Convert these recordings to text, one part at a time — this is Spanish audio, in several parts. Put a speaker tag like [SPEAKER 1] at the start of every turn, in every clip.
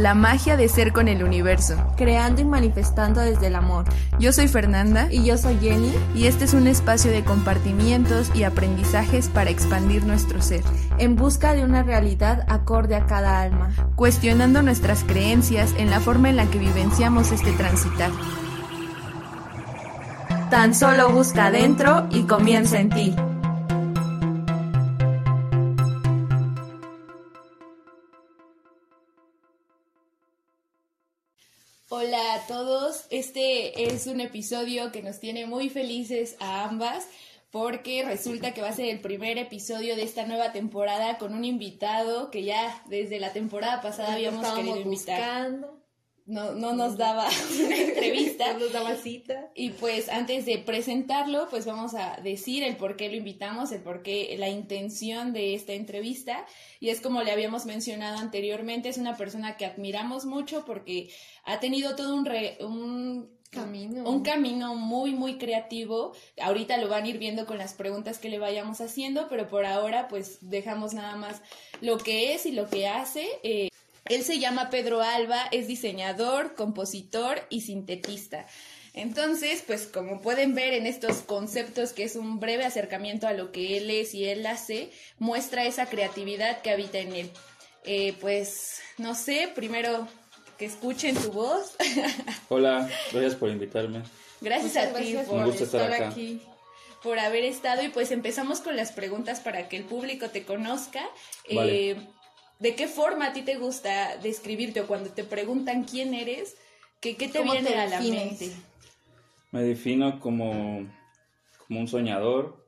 [SPEAKER 1] la magia de ser con el universo,
[SPEAKER 2] creando y manifestando desde el amor.
[SPEAKER 1] Yo soy Fernanda
[SPEAKER 2] y yo soy Jenny
[SPEAKER 1] y este es un espacio de compartimientos y aprendizajes para expandir nuestro ser,
[SPEAKER 2] en busca de una realidad acorde a cada alma,
[SPEAKER 1] cuestionando nuestras creencias en la forma en la que vivenciamos este transitar.
[SPEAKER 2] Tan solo busca adentro y comienza en ti.
[SPEAKER 1] Hola a todos, este es un episodio que nos tiene muy felices a ambas porque resulta que va a ser el primer episodio de esta nueva temporada con un invitado que ya desde la temporada pasada habíamos querido invitar. No, no nos daba una entrevista.
[SPEAKER 2] no nos daba cita.
[SPEAKER 1] Y pues antes de presentarlo, pues vamos a decir el por qué lo invitamos, el por qué, la intención de esta entrevista. Y es como le habíamos mencionado anteriormente, es una persona que admiramos mucho porque ha tenido todo un, un
[SPEAKER 2] camino.
[SPEAKER 1] Un camino muy, muy creativo. Ahorita lo van a ir viendo con las preguntas que le vayamos haciendo, pero por ahora pues dejamos nada más lo que es y lo que hace. Eh, él se llama Pedro Alba, es diseñador, compositor y sintetista. Entonces, pues como pueden ver en estos conceptos, que es un breve acercamiento a lo que él es y él hace, muestra esa creatividad que habita en él. Eh, pues, no sé, primero que escuchen tu voz.
[SPEAKER 3] Hola, gracias por invitarme.
[SPEAKER 1] Gracias a ti por estar, aquí por haber estado y pues empezamos con las preguntas para que el público te conozca. Eh, ¿De qué forma a ti te gusta describirte o cuando te preguntan quién eres, qué, qué te viene a la mente?
[SPEAKER 3] Me defino como, como un soñador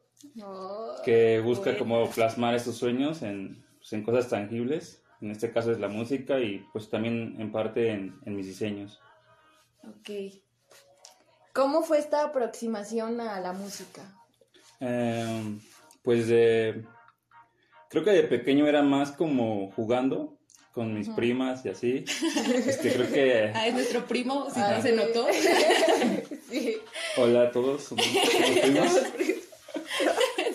[SPEAKER 3] que busca como plasmar esos sueños en, pues, en cosas tangibles en este caso es la música y pues también en parte en, mis diseños.
[SPEAKER 2] Ok. ¿Cómo fue esta aproximación a la música?
[SPEAKER 3] Em, pues de, creo que de pequeño era más como jugando con mis primas y así. Este, creo que...
[SPEAKER 1] Ah, es nuestro primo, si no se notó.
[SPEAKER 2] sí.
[SPEAKER 3] Hola a todos, somos, primos.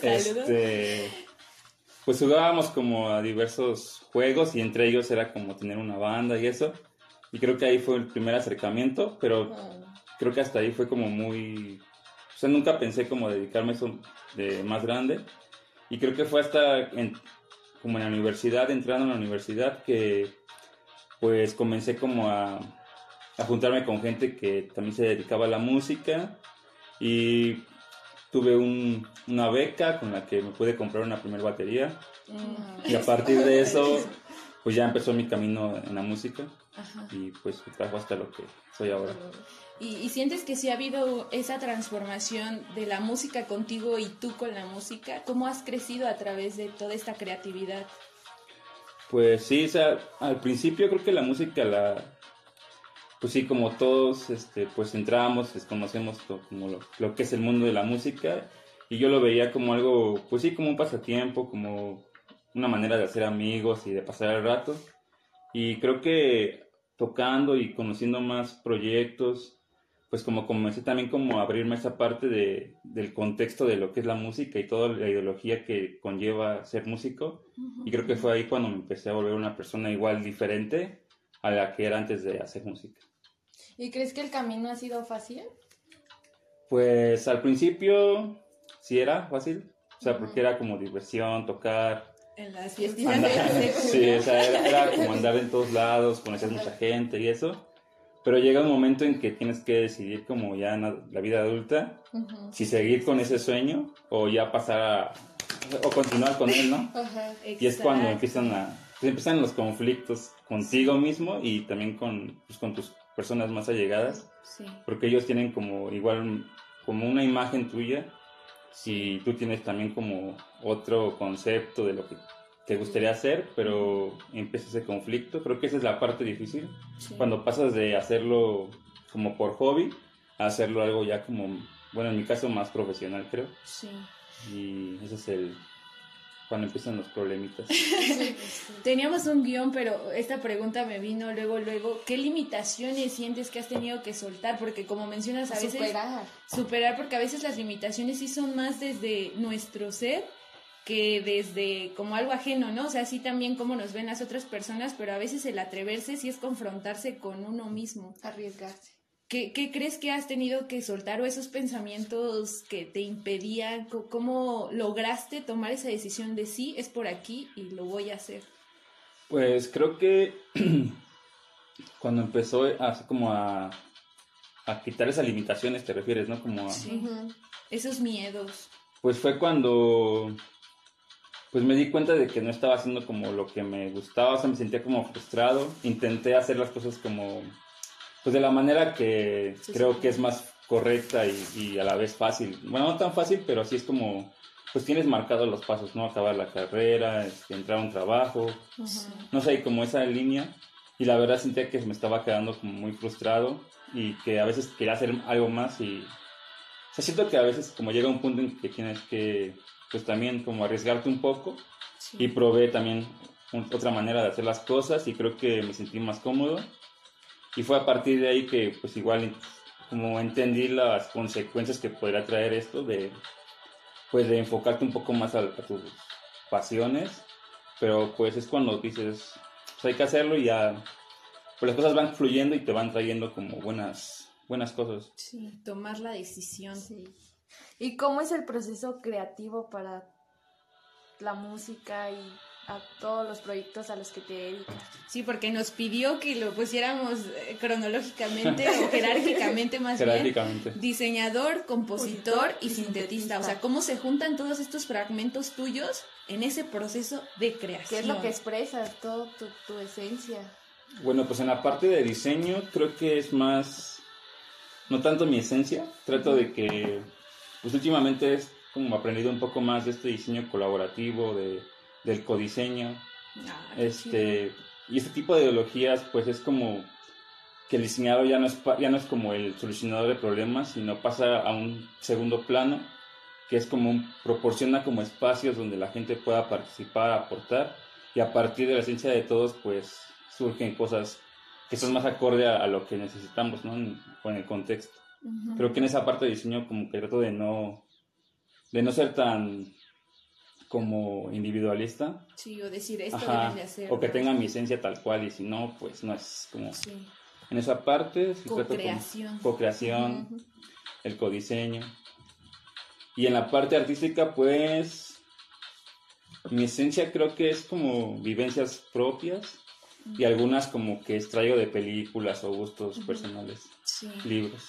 [SPEAKER 3] Este, pues jugábamos como a diversos juegos y entre ellos era como tener una banda y eso. Y creo que ahí fue el primer acercamiento, pero creo que hasta ahí fue como muy... O sea, nunca pensé como dedicarme a eso de más grande. Y creo que fue hasta como en la universidad, entrando en la universidad, que pues comencé como a, a juntarme con gente que también se dedicaba a la música. Y tuve una beca con la que me pude comprar una primera batería. Y a partir de eso, pues ya empezó mi camino en la música. Y pues me trajo hasta lo que soy ahora.
[SPEAKER 1] ¿Y, sientes que sí ha habido esa transformación de la música contigo y tú con la música? ¿Cómo has crecido a través de toda esta creatividad?
[SPEAKER 3] Pues sí, o sea, al principio creo que la música la, pues sí, como todos, este, pues entramos, desconocemos como lo, que es el mundo de la música y yo lo veía como algo, pues sí, como un pasatiempo, como una manera de hacer amigos y de pasar el rato. Y creo que tocando y conociendo más proyectos, pues como comencé también como a abrirme esa parte de, del contexto de lo que es la música y toda la ideología que conlleva ser músico. Y creo que fue ahí cuando me empecé a volver una persona igual diferente a la que era antes de hacer música.
[SPEAKER 2] ¿Y crees que el camino ha sido fácil?
[SPEAKER 3] Pues al principio sí era fácil, o sea, porque era como diversión, tocar.
[SPEAKER 1] En las fiestas.
[SPEAKER 3] sí, o sea, era, como andar en todos lados, conocer mucha gente y eso. Pero llega un momento en que tienes que decidir como ya en la, vida adulta, si seguir con ese sueño o ya pasar a, o continuar con él, ¿no? y es cuando empiezan a, pues, empiezan los conflictos contigo mismo y también con, pues, con tus personas más allegadas, porque ellos tienen como igual como una imagen tuya si tú tienes también como otro concepto de lo que te gustaría hacer, pero empieza ese conflicto. Creo que esa es la parte difícil, cuando pasas de hacerlo como por hobby a hacerlo algo ya como, bueno, en mi caso más profesional, creo.
[SPEAKER 1] Sí.
[SPEAKER 3] Y ese es el, cuando empiezan los problemitas.
[SPEAKER 1] Teníamos un guion, pero esta pregunta me vino luego, luego. ¿Qué limitaciones sientes que has tenido que soltar? Porque como mencionas a veces...
[SPEAKER 2] Superar.
[SPEAKER 1] Superar, porque a veces las limitaciones sí son más desde nuestro ser que desde como algo ajeno, ¿no? O sea, sí también como nos ven las otras personas, pero a veces el atreverse sí es confrontarse con uno mismo.
[SPEAKER 2] Arriesgarse.
[SPEAKER 1] ¿Qué, ¿Qué, crees que has tenido que soltar o esos pensamientos que te impedían? ¿Cómo lograste tomar esa decisión de sí, es por aquí y lo voy a hacer?
[SPEAKER 3] Pues creo que cuando empezó así como a, a quitar esas limitaciones, te refieres, ¿no? Como a,
[SPEAKER 1] sí. Esos miedos.
[SPEAKER 3] Pues fue cuando pues me di cuenta de que no estaba haciendo como lo que me gustaba, o sea, me sentía como frustrado. Intenté hacer las cosas como pues de la manera que creo que es más correcta y, a la vez fácil. Bueno, no tan fácil, pero así es como, pues tienes marcados los pasos, ¿no? Acabar la carrera, este, entrar a un trabajo, no sé, como esa línea. Y la verdad sentía que me estaba quedando como muy frustrado y que a veces quería hacer algo más y... O sea, siento que a veces como llega un punto en que tienes que, pues también como arriesgarte un poco y probé también otra manera de hacer las cosas y creo que me sentí más cómodo y fue a partir de ahí que pues igual como entendí las consecuencias que podría traer esto de pues de enfocarte un poco más a, tus pasiones, pero pues es cuando dices, pues hay que hacerlo y ya pues las cosas van fluyendo y te van trayendo como buenas buenas cosas.
[SPEAKER 1] Sí, tomar la decisión.
[SPEAKER 2] Sí. ¿Y cómo es el proceso creativo para la música y a todos los proyectos a los que te dedicas.
[SPEAKER 1] Sí, porque nos pidió que lo pusiéramos eh, cronológicamente o jerárquicamente más
[SPEAKER 3] jerárquicamente.
[SPEAKER 1] bien. Diseñador, compositor y, sintetista. O sea, cómo se juntan todos estos fragmentos tuyos en ese proceso de creación.
[SPEAKER 2] ¿Qué es lo que expresas? Todo tu, tu esencia.
[SPEAKER 3] Bueno, pues en la parte de diseño creo que es más, no tanto mi esencia, trato de que, pues últimamente es como aprendido un poco más de este diseño colaborativo, de del codiseño. Ah, este, y este tipo de ideologías, pues es como que el diseñador ya no, es, ya no es como el solucionador de problemas, sino pasa a un segundo plano, que es como un, proporciona como espacios donde la gente pueda participar, aportar, y a partir de la esencia de todos, pues surgen cosas que son más acorde a, lo que necesitamos, ¿no? En, en el contexto. Creo que en esa parte de diseño como que trato de no, de no ser tan como individualista.
[SPEAKER 1] Sí, o decir esto de hacer.
[SPEAKER 3] O que tenga mi esencia tal cual y si no, pues no es como... Sí. En esa parte,
[SPEAKER 1] co-creación,
[SPEAKER 3] co-creación el codiseño. Y en la parte artística, pues mi esencia creo que es como vivencias propias y algunas como que extraigo de películas o gustos personales, libros.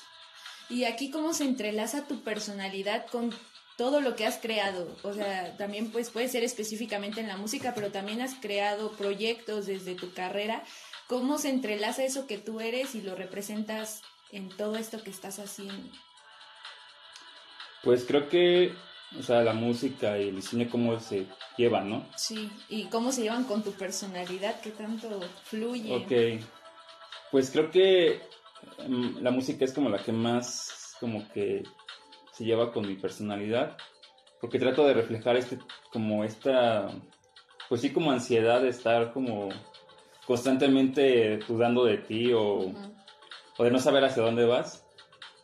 [SPEAKER 1] Y aquí cómo se entrelaza tu personalidad con todo lo que has creado. O sea, también pues puede ser específicamente en la música, pero también has creado proyectos desde tu carrera. ¿Cómo se entrelaza eso que tú eres y lo representas en todo esto que estás haciendo?
[SPEAKER 3] Pues creo que, o sea, la música y el diseño, cómo se llevan, ¿no?
[SPEAKER 1] Sí, y cómo se llevan con tu personalidad, qué tanto fluye.
[SPEAKER 3] Ok, pues creo que mm, la música es como la que más, como que se lleva con mi personalidad, porque trato de reflejar este, como esta, pues sí, como ansiedad de estar como constantemente dudando de ti o, o de no saber hacia dónde vas.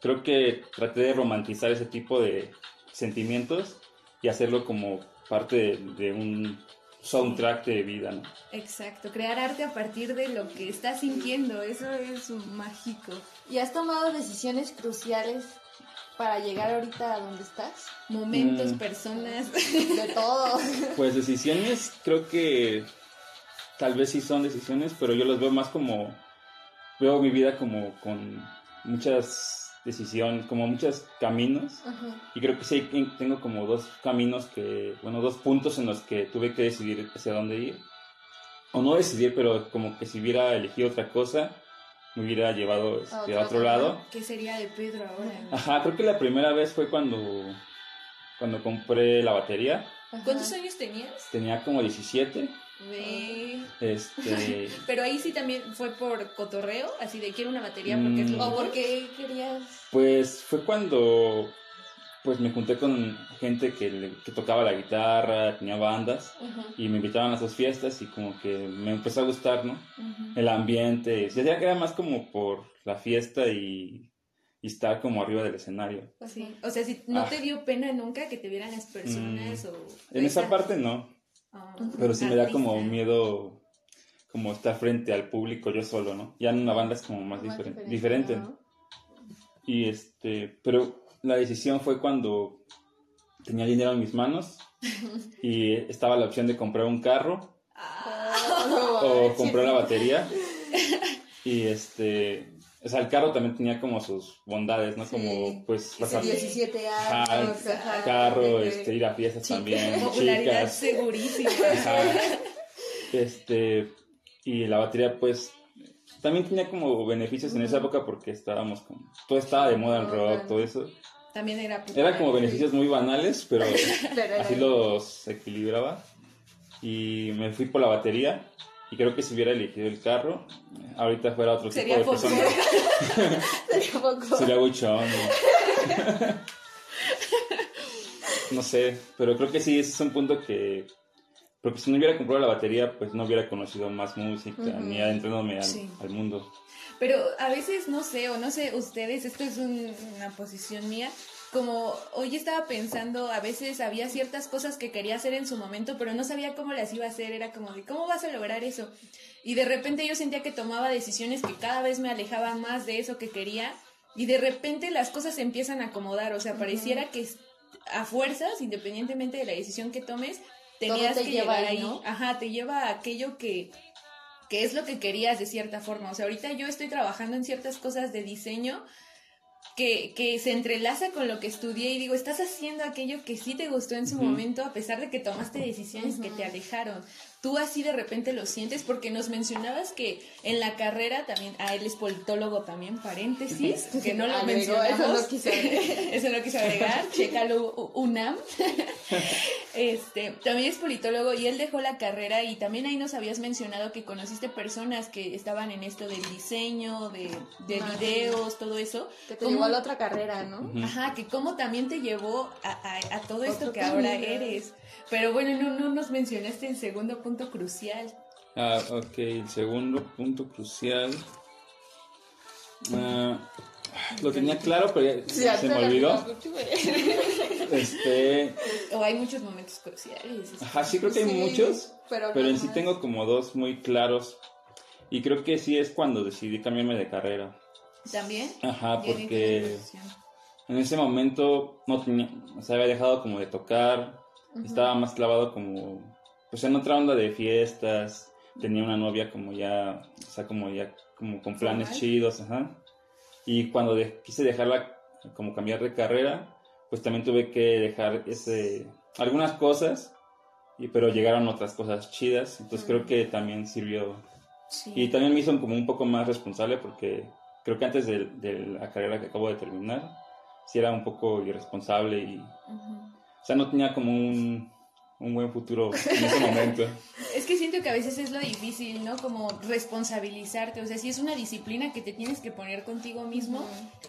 [SPEAKER 3] Creo que traté de romantizar ese tipo de sentimientos y hacerlo como parte de, un soundtrack de vida, ¿no?
[SPEAKER 1] Exacto, crear arte a partir de lo que estás sintiendo, eso es mágico.
[SPEAKER 2] ¿Y has tomado decisiones cruciales para llegar ahorita a donde estás?
[SPEAKER 1] Momentos, mm. personas,
[SPEAKER 2] de todo.
[SPEAKER 3] Pues decisiones, creo que tal vez sí son decisiones, pero yo las veo más como, veo mi vida como con muchas decisiones, como muchos caminos. Y creo que sí tengo como dos caminos que, bueno, dos puntos en los que tuve que decidir hacia dónde ir. O no decidir, pero como que si hubiera elegido otra cosa, me hubiera llevado este, a otro lado.
[SPEAKER 1] ¿Qué sería de Pedro ahora?
[SPEAKER 3] Ajá, creo que la primera vez fue cuando, cuando compré la batería.
[SPEAKER 1] ¿Cuántos años tenías?
[SPEAKER 3] Tenía como 17.
[SPEAKER 1] Este... Pero ahí sí también fue por cotorreo, así de quiero una batería porque es lo...
[SPEAKER 2] ¿O porque querías...?
[SPEAKER 3] Pues fue cuando pues me junté con gente que, que tocaba la guitarra, tenía bandas y me invitaban a sus fiestas y como que me empezó a gustar, ¿no? El ambiente, ya que era más como por la fiesta y, y estar como arriba del escenario.
[SPEAKER 1] Sí. O sea, si no
[SPEAKER 3] Ah.
[SPEAKER 1] te dio pena nunca que te vieran las personas
[SPEAKER 3] Mm,
[SPEAKER 1] o...
[SPEAKER 3] En esa parte no,
[SPEAKER 1] Ah,
[SPEAKER 3] pero sí me da como miedo como estar frente al público yo solo, ¿no? Ya en una banda es como más, diferente,
[SPEAKER 2] diferente. ¿no?
[SPEAKER 3] Y este, pero la decisión fue cuando tenía dinero en mis manos y estaba la opción de comprar un carro o comprar la batería. Y este, o sea, el carro también tenía como sus bondades, ¿no? Como pues pasar
[SPEAKER 2] 17
[SPEAKER 3] Ajá,
[SPEAKER 2] años. ajá,
[SPEAKER 3] carro, este, ir a fiestas también,
[SPEAKER 1] Popularidad
[SPEAKER 3] chicas.
[SPEAKER 1] segurísima.
[SPEAKER 3] Este, y la batería, pues, también tenía como beneficios en esa época porque estábamos como, todo estaba de moda el rock, todo eso.
[SPEAKER 1] También era...
[SPEAKER 3] Era como beneficios muy banales, pero así los equilibraba. Y me fui por la batería. Y creo que si hubiera elegido el carro, ahorita fuera otro
[SPEAKER 1] Sería
[SPEAKER 3] tipo de
[SPEAKER 1] poco.
[SPEAKER 3] persona.
[SPEAKER 2] Sería poco.
[SPEAKER 3] Sería buchón. ¿no? No sé, pero creo que sí, ese es un punto que... Porque si no hubiera comprado la batería, pues no hubiera conocido más música,
[SPEAKER 2] Ujú.
[SPEAKER 3] ni adentrándome al,
[SPEAKER 1] Sí.
[SPEAKER 3] al mundo.
[SPEAKER 1] Pero a veces, no sé, o no sé, ustedes, esto es un- una posición mía, como hoy estaba pensando, a veces había ciertas cosas que quería hacer en su momento, pero no sabía cómo las iba a hacer, era como de, ¿cómo vas a lograr eso? Y de repente yo sentía que tomaba decisiones que cada vez me alejaban más de eso que quería, y de repente las cosas se empiezan a acomodar, o sea, pareciera que es- a fuerzas, independientemente de la decisión que tomes, tenías
[SPEAKER 2] te
[SPEAKER 1] que
[SPEAKER 2] lleva
[SPEAKER 1] llegar
[SPEAKER 2] ahí, ¿no?
[SPEAKER 1] ajá, te lleva a aquello que que es lo que querías de cierta forma. O sea, ahorita yo estoy trabajando en ciertas cosas de diseño que, que se entrelaza con lo que estudié y digo, estás haciendo aquello que sí te gustó en su
[SPEAKER 3] Ujú.
[SPEAKER 1] momento a pesar de que tomaste decisiones que te alejaron. Tú así de repente lo sientes porque nos mencionabas que en la carrera también, ah, él es politólogo también, paréntesis, que no lo mencionamos.
[SPEAKER 2] eso no quise agregar.
[SPEAKER 1] Eso no quise agregar, chécalo UNAM. Este, también es politólogo y él dejó la carrera y también ahí nos habías mencionado que conociste personas que estaban en esto del diseño, de, de videos, todo eso.
[SPEAKER 2] Que te
[SPEAKER 1] ¿Cómo-
[SPEAKER 2] llevó a la otra carrera, ¿no?
[SPEAKER 1] Ajá, que cómo también te llevó a, a- a todo esto que ahora eres. Pero bueno, no, no nos mencionaste el segundo punto crucial.
[SPEAKER 3] Ah, ok, el segundo punto crucial. Ah, lo tenía claro, pero ya
[SPEAKER 2] Sí,
[SPEAKER 3] se me olvidó. Este,
[SPEAKER 1] O hay muchos momentos cruciales.
[SPEAKER 3] ajá, sí creo que hay
[SPEAKER 2] Sí,
[SPEAKER 3] muchos,
[SPEAKER 2] Pero,
[SPEAKER 3] pero en sí tengo como dos muy claros. Y creo que sí es cuando decidí cambiarme de carrera.
[SPEAKER 1] También.
[SPEAKER 3] Ajá, porque en ese momento no tenía, o sea, había dejado como de tocar, estaba más clavado como, pues en otra onda de fiestas, tenía una novia como ya, o sea, como ya, como con planes chidos, ajá. Y cuando de- quise dejarla, como cambiar de carrera, pues también tuve que dejar ese, algunas cosas, y, pero llegaron otras cosas chidas, entonces creo que también sirvió.
[SPEAKER 1] Sí.
[SPEAKER 3] Y también me hizo como un poco más responsable porque creo que antes de, de la carrera que acabo de terminar, sí era un poco irresponsable y,
[SPEAKER 1] Ujú.
[SPEAKER 3] o sea, no tenía como un, un buen futuro en ese momento.
[SPEAKER 1] Es que siento que a veces es lo difícil, ¿no? Como responsabilizarte, o sea, si es una disciplina que te tienes que poner contigo mismo,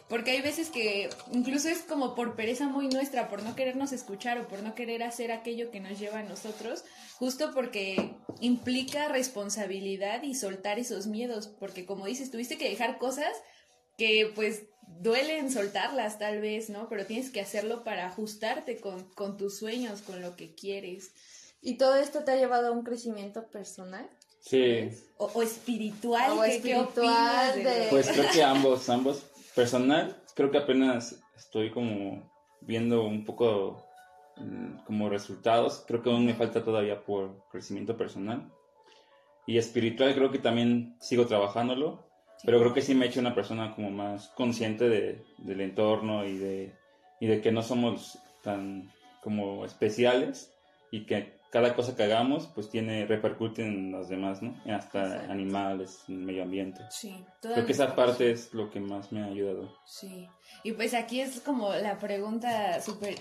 [SPEAKER 1] porque hay veces que incluso es como por pereza muy nuestra, por no querernos escuchar o por no querer hacer aquello que nos lleva a nosotros, justo porque implica responsabilidad y soltar esos miedos, porque como dices, tuviste que dejar cosas que pues duelen soltarlas tal vez, ¿no? Pero tienes que hacerlo para ajustarte con, con tus sueños, con lo que quieres.
[SPEAKER 2] ¿Y todo esto te ha llevado a un crecimiento personal?
[SPEAKER 3] Sí,
[SPEAKER 1] O, o espiritual,
[SPEAKER 2] O
[SPEAKER 1] ¿qué-
[SPEAKER 2] espiritual
[SPEAKER 1] de
[SPEAKER 3] pues creo que ambos, ambos. Personal, creo que apenas estoy como viendo un poco mm, como resultados. Creo que aún me falta todavía por crecimiento personal. Y espiritual creo que también sigo trabajándolo. Pero creo que sí me he hecho una persona como más consciente de, del entorno y de, y de que no somos tan como especiales y que cada cosa que hagamos pues tiene repercute en los demás, ¿no? Hasta
[SPEAKER 2] Exacto.
[SPEAKER 3] animales, en el medio ambiente.
[SPEAKER 1] Sí,
[SPEAKER 3] Creo que esa parte es lo que más me ha ayudado.
[SPEAKER 1] Sí. Y pues aquí es como la pregunta súper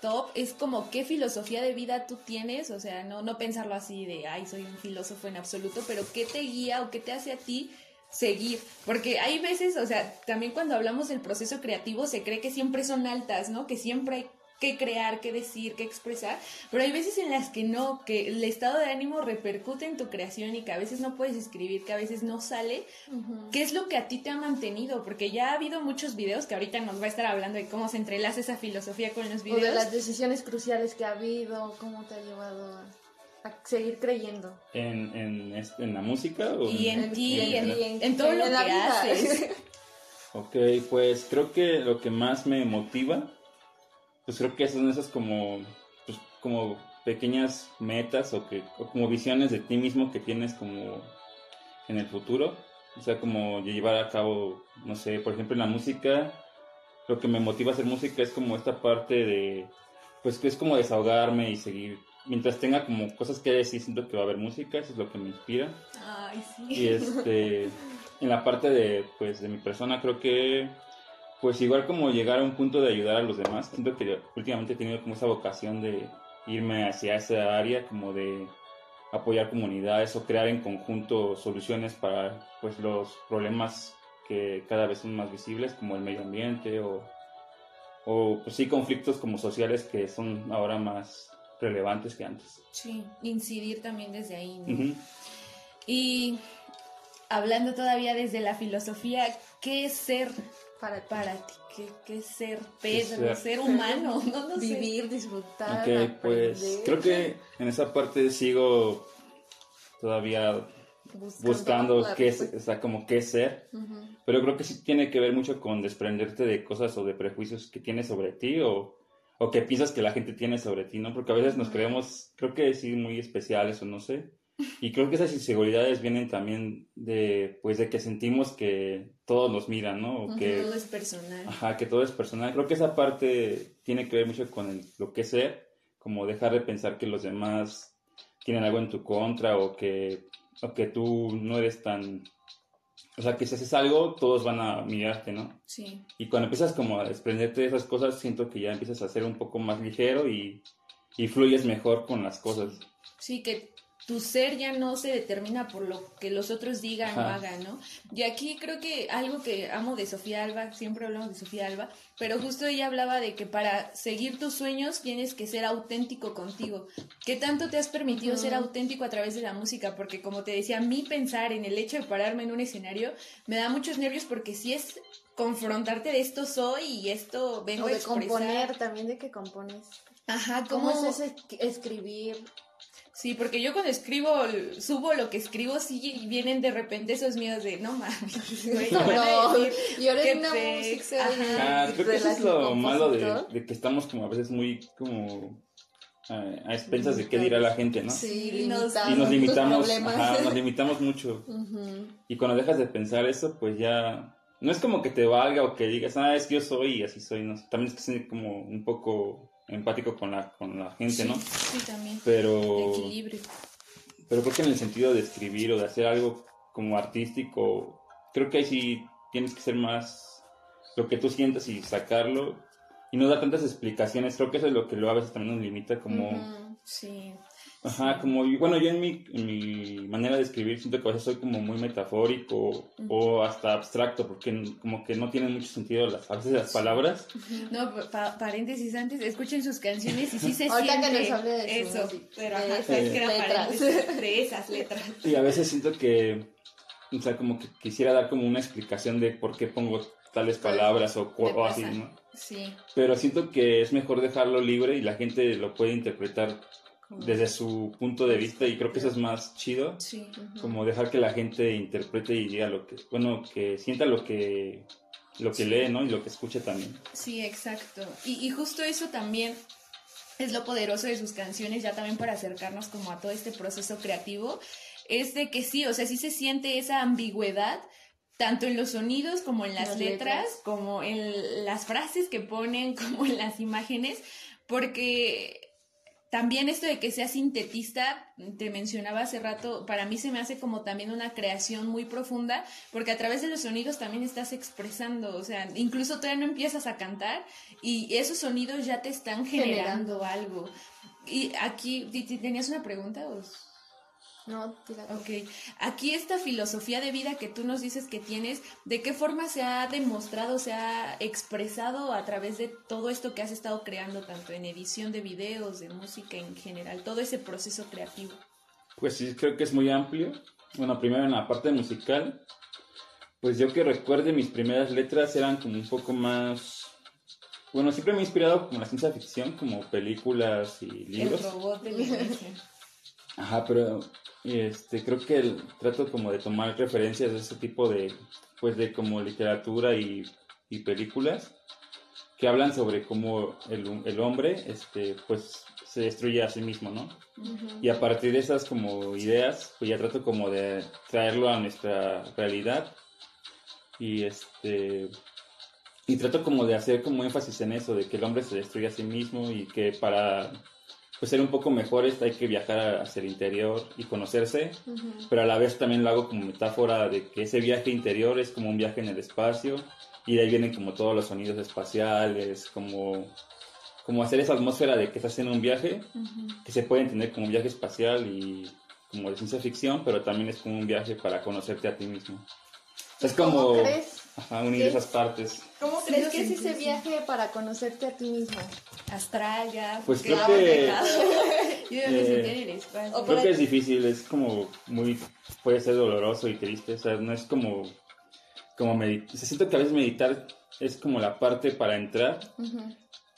[SPEAKER 1] top, es como qué filosofía de vida tú tienes, o sea, no, no pensarlo así de, ay, soy un filósofo en absoluto, pero qué te guía o qué te hace a ti seguir, porque hay veces, o sea, también cuando hablamos del proceso creativo se cree que siempre son altas, ¿no? Que siempre hay qué crear, qué decir, qué expresar, pero hay veces en las que no, que el estado de ánimo repercute en tu creación y que a veces no puedes escribir, que a veces no sale. ¿Qué es lo que a ti te ha mantenido? Porque ya ha habido muchos videos que ahorita nos va a estar hablando de cómo se entrelaza esa filosofía con los videos.
[SPEAKER 2] O de las decisiones cruciales que ha habido, cómo te ha llevado a, seguir creyendo.
[SPEAKER 3] ¿En, en, en, la música? O
[SPEAKER 1] y en, ti, en, todo lo que haces.
[SPEAKER 3] ok, pues creo que lo que más me motiva pues creo que son esas como, pues, como pequeñas metas o, que, como visiones de ti mismo que tienes como en el futuro. O sea, como llevar a cabo, no sé, por ejemplo en la música, lo que me motiva a hacer música es como esta parte de, pues que es como desahogarme y seguir. Mientras tenga como cosas que decir, siento que va a haber música, eso es lo que me inspira.
[SPEAKER 1] Ay, sí.
[SPEAKER 3] Y este, en la parte de, pues, de mi persona, creo que pues igual como llegar a un punto de ayudar a los demás. Siento que últimamente he tenido como esa vocación de irme hacia esa área, como de apoyar comunidades o crear en conjunto soluciones para pues los problemas que cada vez son más visibles, como el medio ambiente o, o pues sí conflictos como sociales que son ahora más relevantes que antes.
[SPEAKER 1] Sí, incidir también desde ahí. Y hablando todavía desde la filosofía, ¿qué es ser para, para ti, ¿qué, es ser Pedro, ser, humano? No,
[SPEAKER 2] Vivir, disfrutar.
[SPEAKER 3] pues creo que en esa parte sigo todavía buscando, qué es, o sea, como qué ser, pero creo que sí tiene que ver mucho con desprenderte de cosas o de prejuicios que tienes sobre ti o, o que piensas que la gente tiene sobre ti, ¿no? Porque a veces nos creemos, creo que sí, muy especiales o no sé, y creo que esas inseguridades vienen también de, pues, de que sentimos que todos nos miran, ¿no?
[SPEAKER 1] O
[SPEAKER 3] que
[SPEAKER 1] todo es personal.
[SPEAKER 3] Ajá, que todo es personal. Creo que esa parte tiene que ver mucho con lo que ser, como dejar de pensar que los demás tienen algo en tu contra o que, o que tú no eres tan... O sea, que si haces algo, todos van a mirarte, ¿no?
[SPEAKER 1] Sí.
[SPEAKER 3] Y cuando empiezas como a desprenderte de esas cosas, siento que ya empiezas a ser un poco más ligero y, y fluyes mejor con las cosas.
[SPEAKER 1] Sí, que tu ser ya no se determina por lo que los otros digan o hagan, ¿no? Y aquí creo que algo que amo de Sofía Alba, siempre hablamos de Sofía Alba, pero justo ella hablaba de que para seguir tus sueños tienes que ser auténtico contigo. ¿Qué tanto te has permitido ser auténtico a través de la música? Porque como te decía, mi pensar en el hecho de pararme en un escenario me da muchos nervios porque si es confrontarte de esto soy y esto vengo
[SPEAKER 2] de
[SPEAKER 1] a expresar.
[SPEAKER 2] componer, también de que compones.
[SPEAKER 1] Ajá,
[SPEAKER 2] ¿cómo, ¿Cómo es ese escribir?
[SPEAKER 1] Sí, porque yo cuando escribo, subo lo que escribo, sí, y vienen de repente esos miedos de, no mames,
[SPEAKER 2] no, y ahora una música
[SPEAKER 3] ah, creo que eso es lo malo de, que estamos como a veces muy como eh, a expensas de qué dirá la gente, ¿no?
[SPEAKER 2] Sí,
[SPEAKER 3] y nos, y nos limitamos, ajá, nos limitamos mucho. Y cuando dejas de pensar eso, pues ya no es como que te valga o que digas, ah, es que yo soy y así soy, no también es que ser como un poco empático con la, con la gente, ¿no?
[SPEAKER 1] Sí, también.
[SPEAKER 3] Pero...
[SPEAKER 1] equilibrio.
[SPEAKER 3] Pero creo que en el sentido de escribir o de hacer algo como artístico, creo que ahí sí tienes que ser más lo que tú sientas y sacarlo y no dar tantas explicaciones. Creo que eso es lo que luego a veces también nos limita como...
[SPEAKER 1] sí.
[SPEAKER 3] Ajá, como, bueno, yo en mi, mi, manera de escribir siento que a veces soy como muy metafórico o hasta abstracto, porque como que no tienen mucho sentido las, a veces las palabras.
[SPEAKER 1] No, paréntesis antes, escuchen sus canciones y sí se
[SPEAKER 2] Ahorita
[SPEAKER 1] siente
[SPEAKER 2] que nos hable de
[SPEAKER 1] eso, pero ajá, que era de esas letras.
[SPEAKER 3] Y a veces siento que, o sea, como que quisiera dar como una explicación de por qué pongo tales palabras o, o así, ¿no?
[SPEAKER 1] Sí.
[SPEAKER 3] Pero siento que es mejor dejarlo libre y la gente lo puede interpretar desde su punto de vista y creo que eso es más chido.
[SPEAKER 1] Sí.
[SPEAKER 3] Como dejar que la gente interprete y diga lo que, bueno, que sienta lo que, lo que lee, ¿no? Y lo que escuche también.
[SPEAKER 1] Sí, exacto. Y, y justo eso también es lo poderoso de sus canciones, ya también para acercarnos como a todo este proceso creativo, es de que sí, o sea, sí se siente esa ambigüedad, tanto en los sonidos como en las, letras, como en las frases que ponen, como en las imágenes, porque también esto de que sea sintetista, te mencionaba hace rato, para mí se me hace como también una creación muy profunda, porque a través de los sonidos también estás expresando, o sea, incluso todavía no empiezas a cantar y esos sonidos ya te están generando, algo. Y aquí, ¿tenías una pregunta?
[SPEAKER 2] No, tírate.
[SPEAKER 1] Ok, aquí esta filosofía de vida que tú nos dices que tienes, ¿de qué forma se ha demostrado, se ha expresado a través de todo esto que has estado creando, tanto en edición de videos, de música en general, todo ese proceso creativo?
[SPEAKER 3] Pues sí, creo que es muy amplio. Bueno, primero en la parte musical, pues yo que recuerde mis primeras letras eran como un poco más... Bueno, siempre me he inspirado como la ciencia ficción, como películas y libros.
[SPEAKER 1] El robot de la
[SPEAKER 3] Ajá, pero este, creo que el- trato como de tomar referencias de ese tipo de, pues de como literatura y, y películas que hablan sobre cómo el, el hombre, este, pues se destruye a sí mismo, ¿no? Y a partir de esas como ideas, pues ya trato como de traerlo a nuestra realidad y este y trato como de hacer como énfasis en eso, de que el hombre se destruye a sí mismo y que para pues ser un poco mejores hay que viajar hacia el interior y conocerse, pero a la vez también lo hago como metáfora de que ese viaje interior es como un viaje en el espacio y de ahí vienen como todos los sonidos espaciales, como, como hacer esa atmósfera de que estás haciendo un viaje, que se puede entender como un viaje espacial y como de ciencia ficción, pero también es como un viaje para conocerte a ti mismo. Es como
[SPEAKER 2] ¿Cómo crees?
[SPEAKER 3] Ajá, unir
[SPEAKER 2] ¿Qué?
[SPEAKER 3] esas partes.
[SPEAKER 2] ¿Cómo crees que es ese viaje para conocerte a ti mismo?
[SPEAKER 1] Astral ya.
[SPEAKER 3] Pues creo que-.
[SPEAKER 1] Yo
[SPEAKER 3] eh,
[SPEAKER 1] sentí en el espacio.
[SPEAKER 3] Creo que es difícil, es como muy, puede ser doloroso y triste, o sea, no es como, como meditar, siento que a veces meditar es como la parte para entrar,
[SPEAKER 2] Ujú.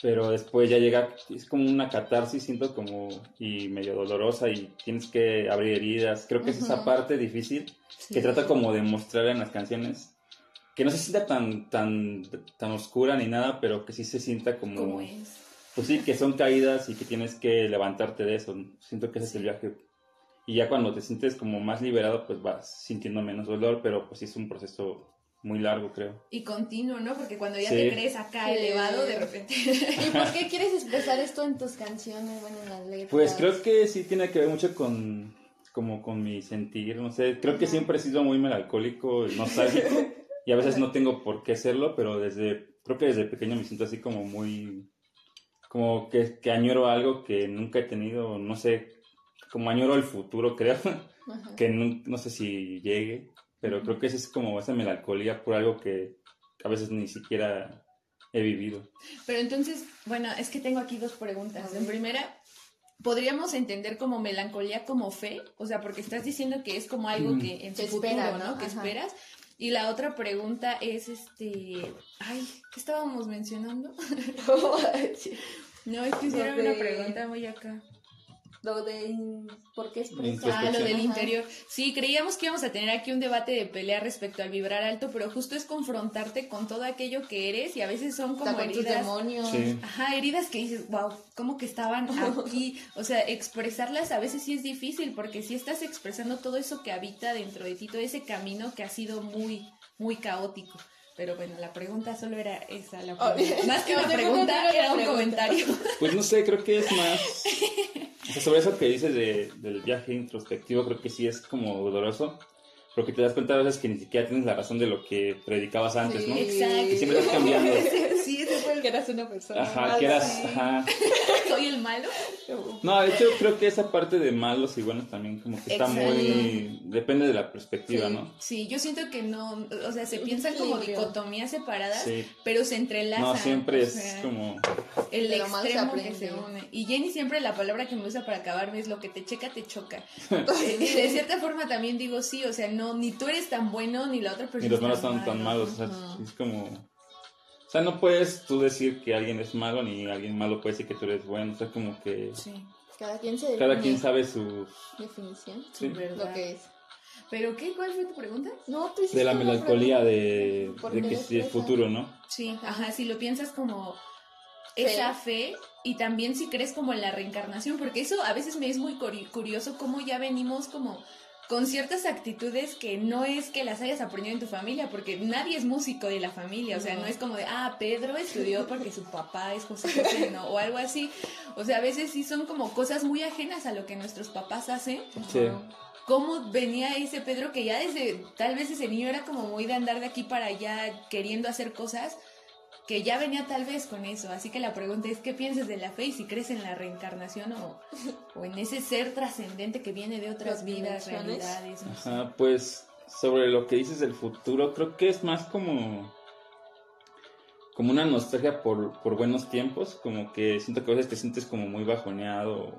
[SPEAKER 3] pero después ya llega, es como una catarsis, siento como, y medio dolorosa y tienes que abrir heridas, creo que es esa parte difícil
[SPEAKER 1] Sí.
[SPEAKER 3] que trata como de mostrar en las canciones, que no se sienta tan, tan, tan oscura ni nada, pero que sí se sienta como,
[SPEAKER 1] ¿Cómo es?
[SPEAKER 3] pues sí, que son caídas y que tienes que levantarte de eso. Siento que ese es el viaje. Y ya cuando te sientes como más liberado, pues vas sintiendo menos dolor, pero pues sí es un proceso muy largo, creo.
[SPEAKER 1] Y continuo, ¿no? Porque cuando ya
[SPEAKER 3] Sí.
[SPEAKER 1] te crees acá
[SPEAKER 2] Sí.
[SPEAKER 1] elevado, de repente.
[SPEAKER 2] ¿Y por qué quieres expresar esto en tus canciones, bueno, en las letras?
[SPEAKER 3] Pues creo que sí tiene que ver mucho con como con mi sentir, no sé, creo que siempre he sido muy melancólico y nostálgico y a veces no tengo por qué serlo, pero desde creo que desde pequeño me siento así como muy como que, que añoro algo que nunca he tenido, no sé, como añoro el futuro, creo.
[SPEAKER 2] Ajá.
[SPEAKER 3] que no, no sé si llegue, pero creo que esa es como esa melancolía por algo que a veces ni siquiera he vivido.
[SPEAKER 1] Pero entonces, bueno, es que tengo aquí dos preguntas. En primera, ¿podríamos entender como melancolía como fe? O sea, porque estás diciendo que es como algo
[SPEAKER 3] Mm.
[SPEAKER 1] que en tu
[SPEAKER 2] espera,
[SPEAKER 1] futuro, ¿no?
[SPEAKER 2] ¿no?
[SPEAKER 1] Que
[SPEAKER 2] Ajá.
[SPEAKER 1] esperas. Y la otra pregunta es, este, ay, ¿qué estábamos mencionando? No, es que hicieron una pregunta muy acá.
[SPEAKER 2] Lo de por qué expresar.
[SPEAKER 1] Ah, lo del
[SPEAKER 2] Ajá.
[SPEAKER 1] interior. Sí, creíamos que íbamos a tener aquí un debate de pelea respecto al vibrar alto, pero justo es confrontarte con todo aquello que eres y a veces son como
[SPEAKER 2] con tus
[SPEAKER 1] heridas.
[SPEAKER 2] demonios.
[SPEAKER 3] Sí.
[SPEAKER 1] Ajá, heridas que dices, wow, ¿cómo que estaban aquí? O sea, expresarlas a veces sí es difícil porque si estás expresando todo eso que habita dentro de ti, todo ese camino que ha sido muy, muy caótico. Pero bueno, la pregunta solo era esa, la
[SPEAKER 2] Oh,
[SPEAKER 1] pregunta. Más que una pregunta,
[SPEAKER 2] era
[SPEAKER 1] un
[SPEAKER 2] pregunta.
[SPEAKER 1] comentario.
[SPEAKER 3] Pues no sé, creo que es más... o sea, sobre eso que dices de- del viaje introspectivo, creo que sí es como doloroso, porque te das cuenta a veces que ni siquiera tienes la razón de lo que predicabas antes, ¿no?
[SPEAKER 1] Exacto.
[SPEAKER 3] Que siempre estás cambiando.
[SPEAKER 1] Sí, ese fue el
[SPEAKER 2] Que eras una persona.
[SPEAKER 3] Ajá, que eras...
[SPEAKER 1] sí.
[SPEAKER 3] Ajá.
[SPEAKER 1] soy el malo.
[SPEAKER 3] No, de hecho creo que esa parte de malos y buenos también como que está
[SPEAKER 1] Exacto.
[SPEAKER 3] muy... Depende de la perspectiva,
[SPEAKER 2] Sí.
[SPEAKER 3] ¿no?
[SPEAKER 1] Sí, yo siento que no, o sea, se piensan como dicotomías separadas,
[SPEAKER 3] Sí.
[SPEAKER 1] pero se entrelazan.
[SPEAKER 3] No, siempre
[SPEAKER 1] o
[SPEAKER 3] es
[SPEAKER 1] sea,
[SPEAKER 3] como...
[SPEAKER 1] el
[SPEAKER 2] se
[SPEAKER 1] extremo que se une. Y Jenny siempre la palabra que me usa para acabarme es lo que te checa, te choca. Eh, y de cierta forma también digo sí, o sea, no, ni tú eres tan bueno, ni la otra persona
[SPEAKER 3] Y los malos
[SPEAKER 1] tan
[SPEAKER 3] son tan
[SPEAKER 1] malo.
[SPEAKER 3] malos, o sea, es como... O sea, no puedes tú decir que alguien es malo, ni alguien malo puede decir que tú eres bueno, o sea, como que
[SPEAKER 1] Sí,
[SPEAKER 2] Cada quien se
[SPEAKER 3] cada quien sabe su...
[SPEAKER 2] definición.
[SPEAKER 3] Sí.
[SPEAKER 1] verdad.
[SPEAKER 2] Lo que es.
[SPEAKER 1] ¿Pero qué? ¿Cuál fue tu pregunta?
[SPEAKER 2] No, tú hiciste
[SPEAKER 3] De la melancolía de,
[SPEAKER 2] ¿Por
[SPEAKER 3] de que si es futuro, ¿no?
[SPEAKER 1] Sí, ajá, si lo piensas como esa fe y también si crees como en la reencarnación, porque eso a veces me es muy curi- curioso cómo ya venimos como con ciertas actitudes que no es que las hayas aprendido en tu familia, porque nadie es músico de la familia, o sea,
[SPEAKER 2] No.
[SPEAKER 1] no es como de, ah, Pedro estudió porque su papá es José José, no, o algo así, o sea, a veces sí son como cosas muy ajenas a lo que nuestros papás hacen,
[SPEAKER 3] Sí.
[SPEAKER 1] cómo venía ese Pedro que ya desde tal vez ese niño era como muy de andar de aquí para allá queriendo hacer cosas que ya venía tal vez con eso. Así que la pregunta es, ¿qué piensas de la fe y si crees en la reencarnación o, o en ese ser trascendente que viene de otras vidas, realidades?
[SPEAKER 3] Ajá, pues sobre lo que dices del futuro, creo que es más como como una nostalgia por, por buenos tiempos, como que siento que a veces te sientes como muy bajoneado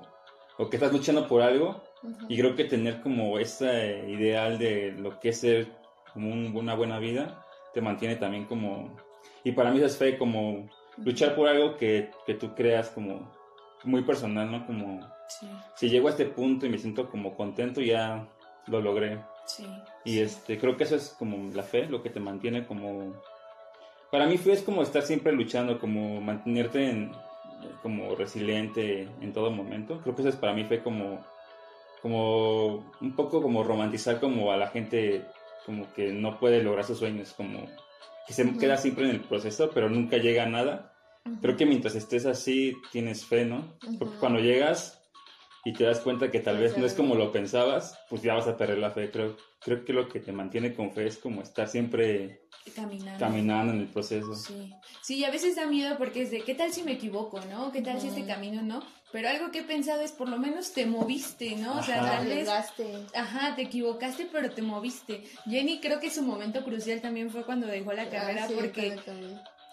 [SPEAKER 3] o, que estás luchando por algo y creo que tener como ese ideal de lo que es ser como una buena vida te mantiene también como... Y para mí eso es fe, como luchar por algo que, que tú creas como muy personal, ¿no? Como si llego a este punto y me siento como contento, ya lo logré. Sí. Y este, creo que eso es como la fe, lo que te mantiene como para mí fue es como estar siempre luchando, como mantenerte en, como resiliente en todo momento. Creo que eso es, para mí fue como, como un poco como romantizar como a la gente como que no puede lograr sus sueños, como que se queda siempre en el proceso, pero nunca llega a nada. Creo que mientras estés así, tienes fe, ¿no? Porque cuando llegas y te das cuenta que tal vez no es como lo pensabas, pues ya vas a perder la fe. Creo, creo que lo que te mantiene con fe es como estar siempre caminando, caminando en el proceso.
[SPEAKER 1] Sí. sí, a veces da miedo porque es de, ¿qué tal si me equivoco, no? ¿Qué tal si este camino no? Pero algo que he pensado es, por lo menos te moviste, ¿no? O sea, tal vez... Ajá, te equivocaste, pero te moviste. Jenny creo que su momento crucial también fue cuando dejó la ah, carrera porque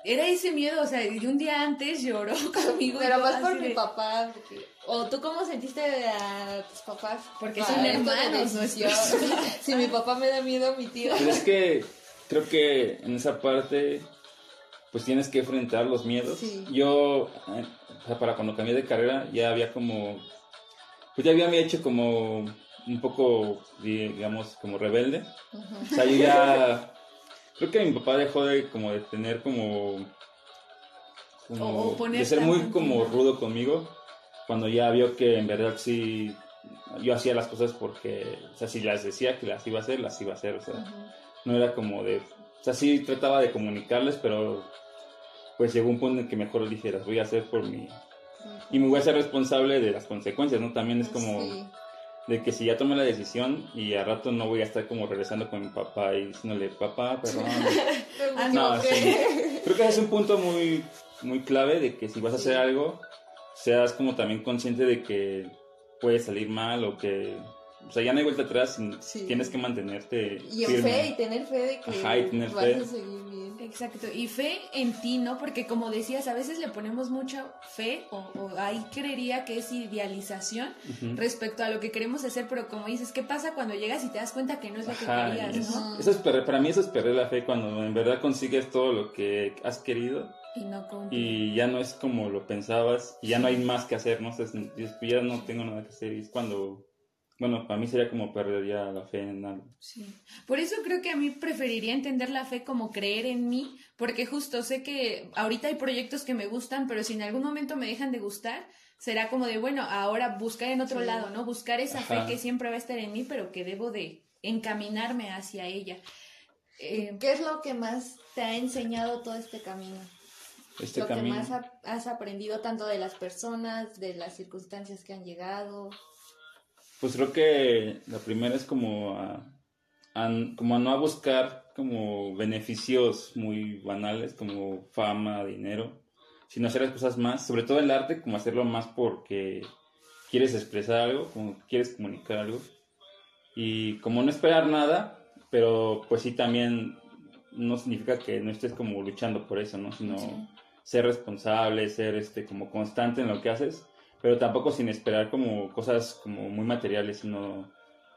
[SPEAKER 1] era ese miedo, o sea, y un día antes lloró conmigo.
[SPEAKER 2] Pero más por mi papá. ¿O tú cómo sentiste a tus papás?
[SPEAKER 1] Porque son hermanos, ¿no?
[SPEAKER 2] si mi papá me da miedo, mi tío.
[SPEAKER 3] Pero es que creo que en esa parte, pues tienes que enfrentar los miedos. Yo, eh, o sea, para cuando cambié de carrera, ya había como. Pues ya había hecho como un poco, digamos, como rebelde. O sea, yo ya creo que mi papá dejó de como de tener como, como de ser muy como rudo conmigo cuando ya vio que en verdad sí yo hacía las cosas porque o sea si las decía que las iba a hacer las iba a hacer o sea no era como de o sea sí trataba de comunicarles pero pues llegó un punto en que mejor dije las voy a hacer por mí y me voy a ser responsable de las consecuencias no también es como de que si ya tomé la decisión y a rato no voy a estar como regresando con mi papá y diciéndole, papá, perdón. Ah, no, sí. Creo que es un punto muy, muy clave de que si vas a hacer algo, seas como también consciente de que puede salir mal o que o sea, ya no hay vuelta atrás, tienes que mantenerte.
[SPEAKER 2] Y en fe, y tener fe de que
[SPEAKER 3] Ajá, y tener
[SPEAKER 2] vas
[SPEAKER 3] fe.
[SPEAKER 2] a seguir bien.
[SPEAKER 1] Exacto, y fe en ti, ¿no? Porque como decías, a veces le ponemos mucha fe, o, ahí creería que es idealización respecto a lo que queremos hacer, pero como dices, ¿qué pasa cuando llegas y te das cuenta que no es lo que querías, ¿no?
[SPEAKER 3] Eso es para mí eso es perder la fe cuando en verdad consigues todo lo que has querido.
[SPEAKER 1] Y, no
[SPEAKER 3] y ya no es como lo pensabas, y ya no hay más que hacer, ¿no? Sea, ya no tengo nada que hacer, y es cuando bueno, para mí sería como perder ya la fe en algo.
[SPEAKER 1] Sí. Por eso creo que a mí preferiría entender la fe como creer en mí, porque justo sé que ahorita hay proyectos que me gustan, pero si en algún momento me dejan de gustar, será como de, bueno, ahora buscar en otro lado, ¿no? Buscar esa fe que siempre va a estar en mí, pero que debo de encaminarme hacia ella.
[SPEAKER 2] Eh, ¿Qué es lo que más te ha enseñado todo este camino? Este lo que más has aprendido tanto de las personas, de las circunstancias que han llegado.
[SPEAKER 3] Pues creo que la primera es como a, como a no a buscar como beneficios muy banales como fama, dinero, sino hacer las cosas más, sobre todo el arte, como hacerlo más porque quieres expresar algo, como quieres comunicar algo. Y como no esperar nada, pero pues sí también no significa que no estés como luchando por eso, ¿no? Sino ser responsable, ser este como constante en lo que haces pero tampoco sin esperar como cosas como muy materiales, sino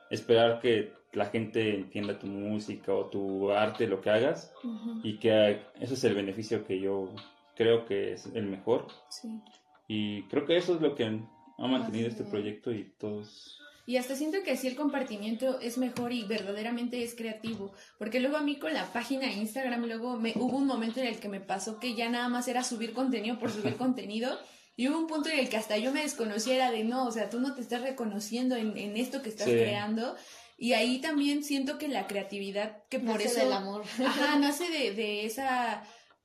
[SPEAKER 3] esperar que la gente entienda tu música o tu arte, lo que hagas, y que eso es el beneficio que yo creo que es el mejor. Sí. Y creo que eso es lo que ha mantenido este proyecto y todos...
[SPEAKER 1] Y hasta siento que así el compartimiento es mejor y verdaderamente es creativo. Porque luego a mí con la página de Instagram, luego me, hubo un momento en el que me pasó que ya nada más era subir contenido por subir contenido. Y hubo un punto en el que hasta yo me desconociera de no, o sea, tú no te estás reconociendo en, esto que estás creando. Y ahí también siento que la creatividad, que por
[SPEAKER 2] nace
[SPEAKER 1] eso.
[SPEAKER 2] del amor.
[SPEAKER 1] Ajá, nace de, de esa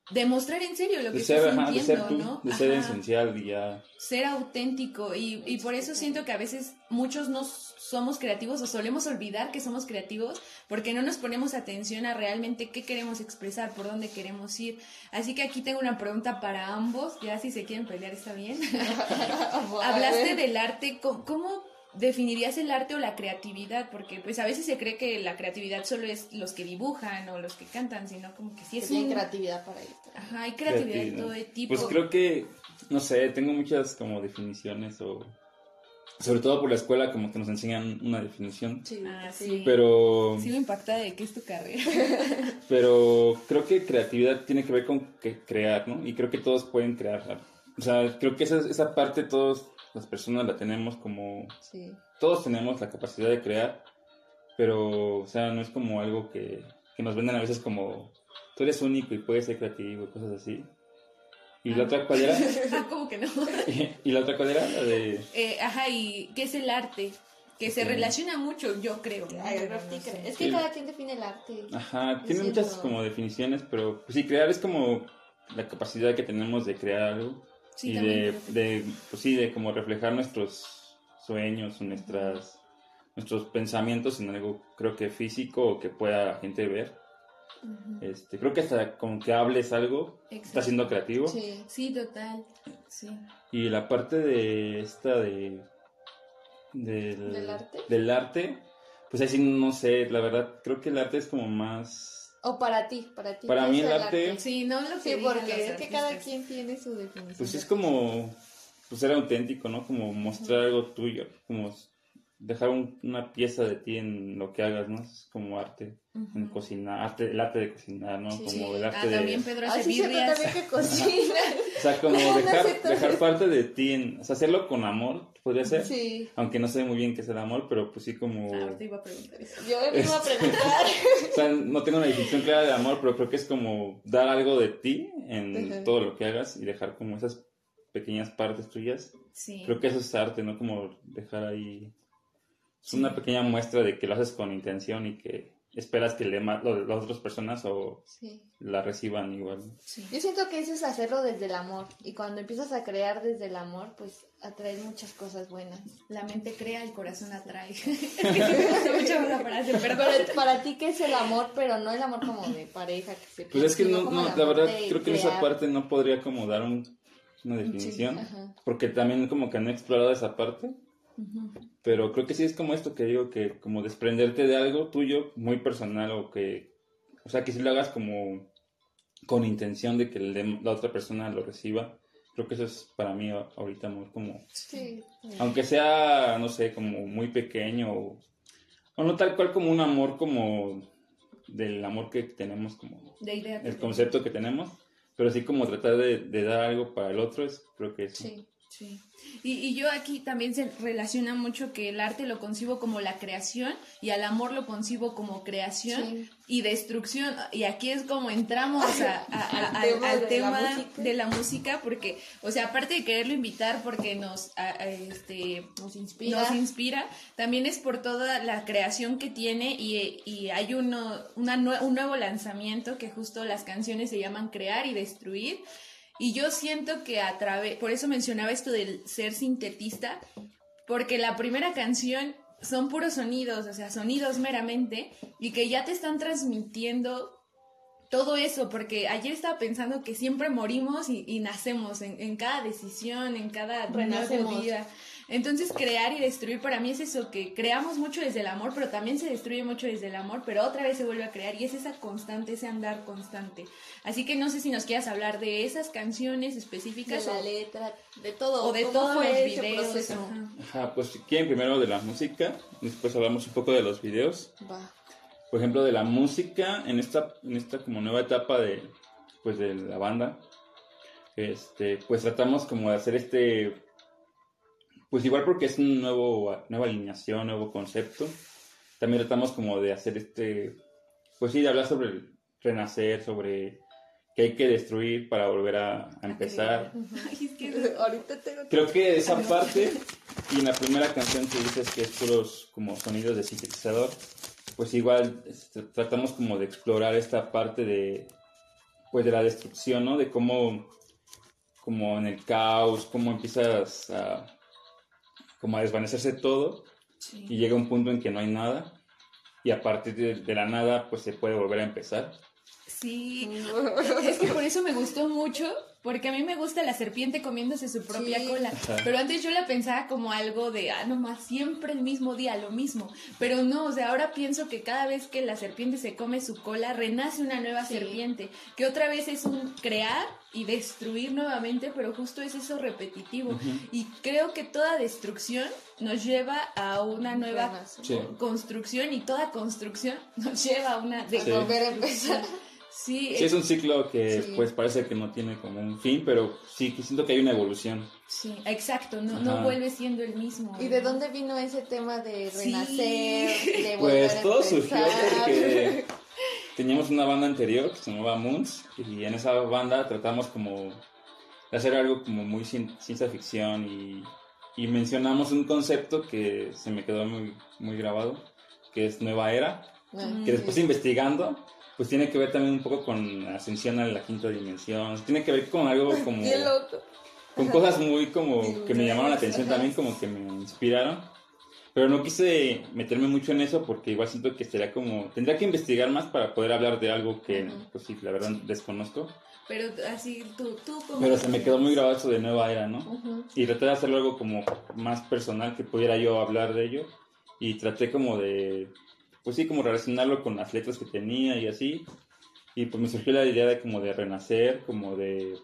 [SPEAKER 1] demostrar en serio lo que estás sintiendo,
[SPEAKER 3] de
[SPEAKER 1] ¿no?
[SPEAKER 3] De ser esencial y ya.
[SPEAKER 1] Ser auténtico y, y por eso siento que a veces muchos no somos creativos o solemos olvidar que somos creativos porque no nos ponemos atención a realmente qué queremos expresar, por dónde queremos ir. Así que aquí tengo una pregunta para ambos, ya si se quieren pelear está bien. Hablaste del arte, ¿cómo definirías el arte o la creatividad? Porque pues a veces se cree que la creatividad solo es los que dibujan o los que cantan, sino como que sí es
[SPEAKER 2] un... creatividad para ellos.
[SPEAKER 1] Ajá, hay creatividad, de todo tipo.
[SPEAKER 3] Pues creo que, no sé, tengo muchas como definiciones o... Sobre todo por la escuela como que nos enseñan una definición.
[SPEAKER 1] Sí, ah, sí.
[SPEAKER 3] Pero...
[SPEAKER 1] Sigo impactada de qué es tu carrera.
[SPEAKER 3] pero creo que creatividad tiene que ver con que crear, ¿no? Y creo que todos pueden crear. O sea, creo que esa, esa parte todos las personas la tenemos como... Sí. Todos tenemos la capacidad de crear, pero, o sea, no es como algo que, que nos venden a veces como, tú eres único y puedes ser creativo y cosas así. ¿Y la otra cuál era?
[SPEAKER 1] ah, ¿cómo que no?
[SPEAKER 3] ¿Y, la otra cuál era? La de...
[SPEAKER 1] Eh, ajá, ¿y qué es el arte? Que se relaciona mucho, yo creo.
[SPEAKER 2] Es que cada quien define el arte.
[SPEAKER 3] Ajá, tiene muchas como definiciones, pero pues sí, crear es como la capacidad que tenemos de crear algo y de, de, pues sí, de como reflejar nuestros sueños, nuestras, nuestros pensamientos en algo, creo que físico o que pueda la gente ver. este, creo que hasta como que hables algo, está siendo creativo.
[SPEAKER 1] Sí, sí, total. Sí.
[SPEAKER 3] Y la parte de esta de...
[SPEAKER 2] Del, ¿Del arte?
[SPEAKER 3] Del arte, pues así no sé, la verdad, creo que el arte es como más
[SPEAKER 2] o para ti, para ti.
[SPEAKER 3] Para mí el arte...
[SPEAKER 1] Sí, no lo
[SPEAKER 2] Sí, porque es que cada quien tiene su definición.
[SPEAKER 3] Pues es como pues ser auténtico, ¿no? Como mostrar algo tuyo, como dejar una pieza de ti en lo que hagas, ¿no? Es como arte, en cocinar, arte, el arte de cocinar, ¿no? Como el arte ah,
[SPEAKER 1] de... también Pedro hace ah, birrias.
[SPEAKER 2] también que cocina.
[SPEAKER 3] o sea, como dejar, dejar parte de ti, en, o sea, hacerlo con amor, podría ser.
[SPEAKER 2] Sí.
[SPEAKER 3] Aunque no sé muy bien qué es el amor, pero pues sí como...
[SPEAKER 1] Ah, te iba a preguntar eso.
[SPEAKER 2] Yo me iba a preguntar.
[SPEAKER 3] o sea, no tengo una definición clara de amor, pero creo que es como dar algo de ti en todo lo que hagas y dejar como esas pequeñas partes tuyas.
[SPEAKER 1] Sí.
[SPEAKER 3] Creo que eso es arte, ¿no? Como dejar ahí es una pequeña muestra de que lo haces con intención y que esperas que le las otras personas o la reciban igual.
[SPEAKER 2] Yo siento que eso es hacerlo desde el amor y cuando empiezas a crear desde el amor, pues atraes muchas cosas buenas.
[SPEAKER 1] La mente crea, el corazón atrae. que
[SPEAKER 2] pero para ti qué es el amor, pero no el amor como de pareja que se
[SPEAKER 3] Pues es que no, no la verdad creo que en esa parte no podría como dar una definición, porque también como que no he explorado esa parte. Pero creo que sí es como esto que digo, que como desprenderte de algo tuyo muy personal o que, o sea, que si lo hagas como con intención de que la otra persona lo reciba. Creo que eso es para mí ahorita muy como...
[SPEAKER 2] Sí.
[SPEAKER 3] Aunque sea, no sé, como muy pequeño o, no tal cual como un amor como del amor que tenemos como...
[SPEAKER 1] De idea.
[SPEAKER 3] El concepto que tenemos, pero sí como tratar de, de dar algo para el otro es creo que eso.
[SPEAKER 1] Sí. Sí. Y, y, yo aquí también se relaciona mucho que el arte lo concibo como la creación y al amor lo concibo como creación y destrucción. Y aquí es como entramos al tema, de, la música, porque, o sea, aparte de quererlo invitar porque nos, este,
[SPEAKER 2] nos, inspira.
[SPEAKER 1] nos inspira, también es por toda la creación que tiene y, y hay uno, una, un nuevo lanzamiento que justo las canciones se llaman Crear y Destruir. Y yo siento que a través, por eso mencionaba esto del ser sintetista, porque la primera canción son puros sonidos, o sea, sonidos meramente, y que ya te están transmitiendo todo eso, porque ayer estaba pensando que siempre morimos y, nacemos en, en, cada decisión, en cada
[SPEAKER 2] nueva
[SPEAKER 1] vida. Entonces, crear y destruir para mí es eso, que creamos mucho desde el amor, pero también se destruye mucho desde el amor, pero otra vez se vuelve a crear y es esa constante, ese andar constante. Así que no sé si nos quieras hablar de esas canciones específicas.
[SPEAKER 2] De la letra, de todo.
[SPEAKER 1] O de todos los videos.
[SPEAKER 3] Ajá. pues si quieren primero de la música, después hablamos un poco de los videos.
[SPEAKER 2] Va.
[SPEAKER 3] Por ejemplo, de la música, en esta, en esta como nueva etapa de, pues de la banda, este, pues tratamos como de hacer este pues igual porque es una nueva alineación, nuevo concepto. También tratamos como de hacer este, pues sí, de hablar sobre el renacer, sobre que hay que destruir para volver a, empezar. Creo que esa parte, y en la primera canción que dices que es puros como sonidos de sintetizador, pues igual este, tratamos como de explorar esta parte de, pues de la destrucción, ¿no? De cómo, como en el caos, cómo empiezas a, como a desvanecerse todo y llega un punto en que no hay nada y a partir de, la nada pues se puede volver a empezar.
[SPEAKER 1] Sí, es que por eso me gustó mucho, porque a mí me gusta la serpiente comiéndose su propia cola, pero antes yo la pensaba como algo de, ah, nomás siempre el mismo día, lo mismo, pero no, o sea, ahora pienso que cada vez que la serpiente se come su cola, renace una nueva serpiente, que otra vez es un crear y destruir nuevamente, pero justo es eso repetitivo. Y creo que toda destrucción nos lleva a una nueva construcción y toda construcción nos lleva a una
[SPEAKER 2] de volver a empezar.
[SPEAKER 3] Sí, es un ciclo que pues parece que no tiene como un fin, pero sí que siento que hay una evolución.
[SPEAKER 1] Sí, exacto, no, no vuelve siendo el mismo.
[SPEAKER 2] ¿Y de dónde vino ese tema de renacer, de
[SPEAKER 3] volver Pues todo surgió porque teníamos una banda anterior que se llamaba Moons y en esa banda tratamos como de hacer algo como muy ciencia ficción y, y mencionamos un concepto que se me quedó muy, muy grabado, que es Nueva Era, ah, que después investigando pues tiene que ver también un poco con ascensión a la quinta dimensión, tiene que ver con algo como... Con cosas muy como que me llamaron la atención también, como que me inspiraron. Pero no quise meterme mucho en eso porque igual siento que sería como... Tendría que investigar más para poder hablar de algo que, pues sí, la verdad desconozco.
[SPEAKER 1] Pero así, tú, tú
[SPEAKER 3] como... Pero se me quedó muy grabado eso de nueva era, ¿no? Y traté de hacerlo algo como más personal, que pudiera yo hablar de ello. Y traté como de pues sí, como relacionarlo con las letras que tenía y así. Y pues me surgió la idea de como de renacer, como de,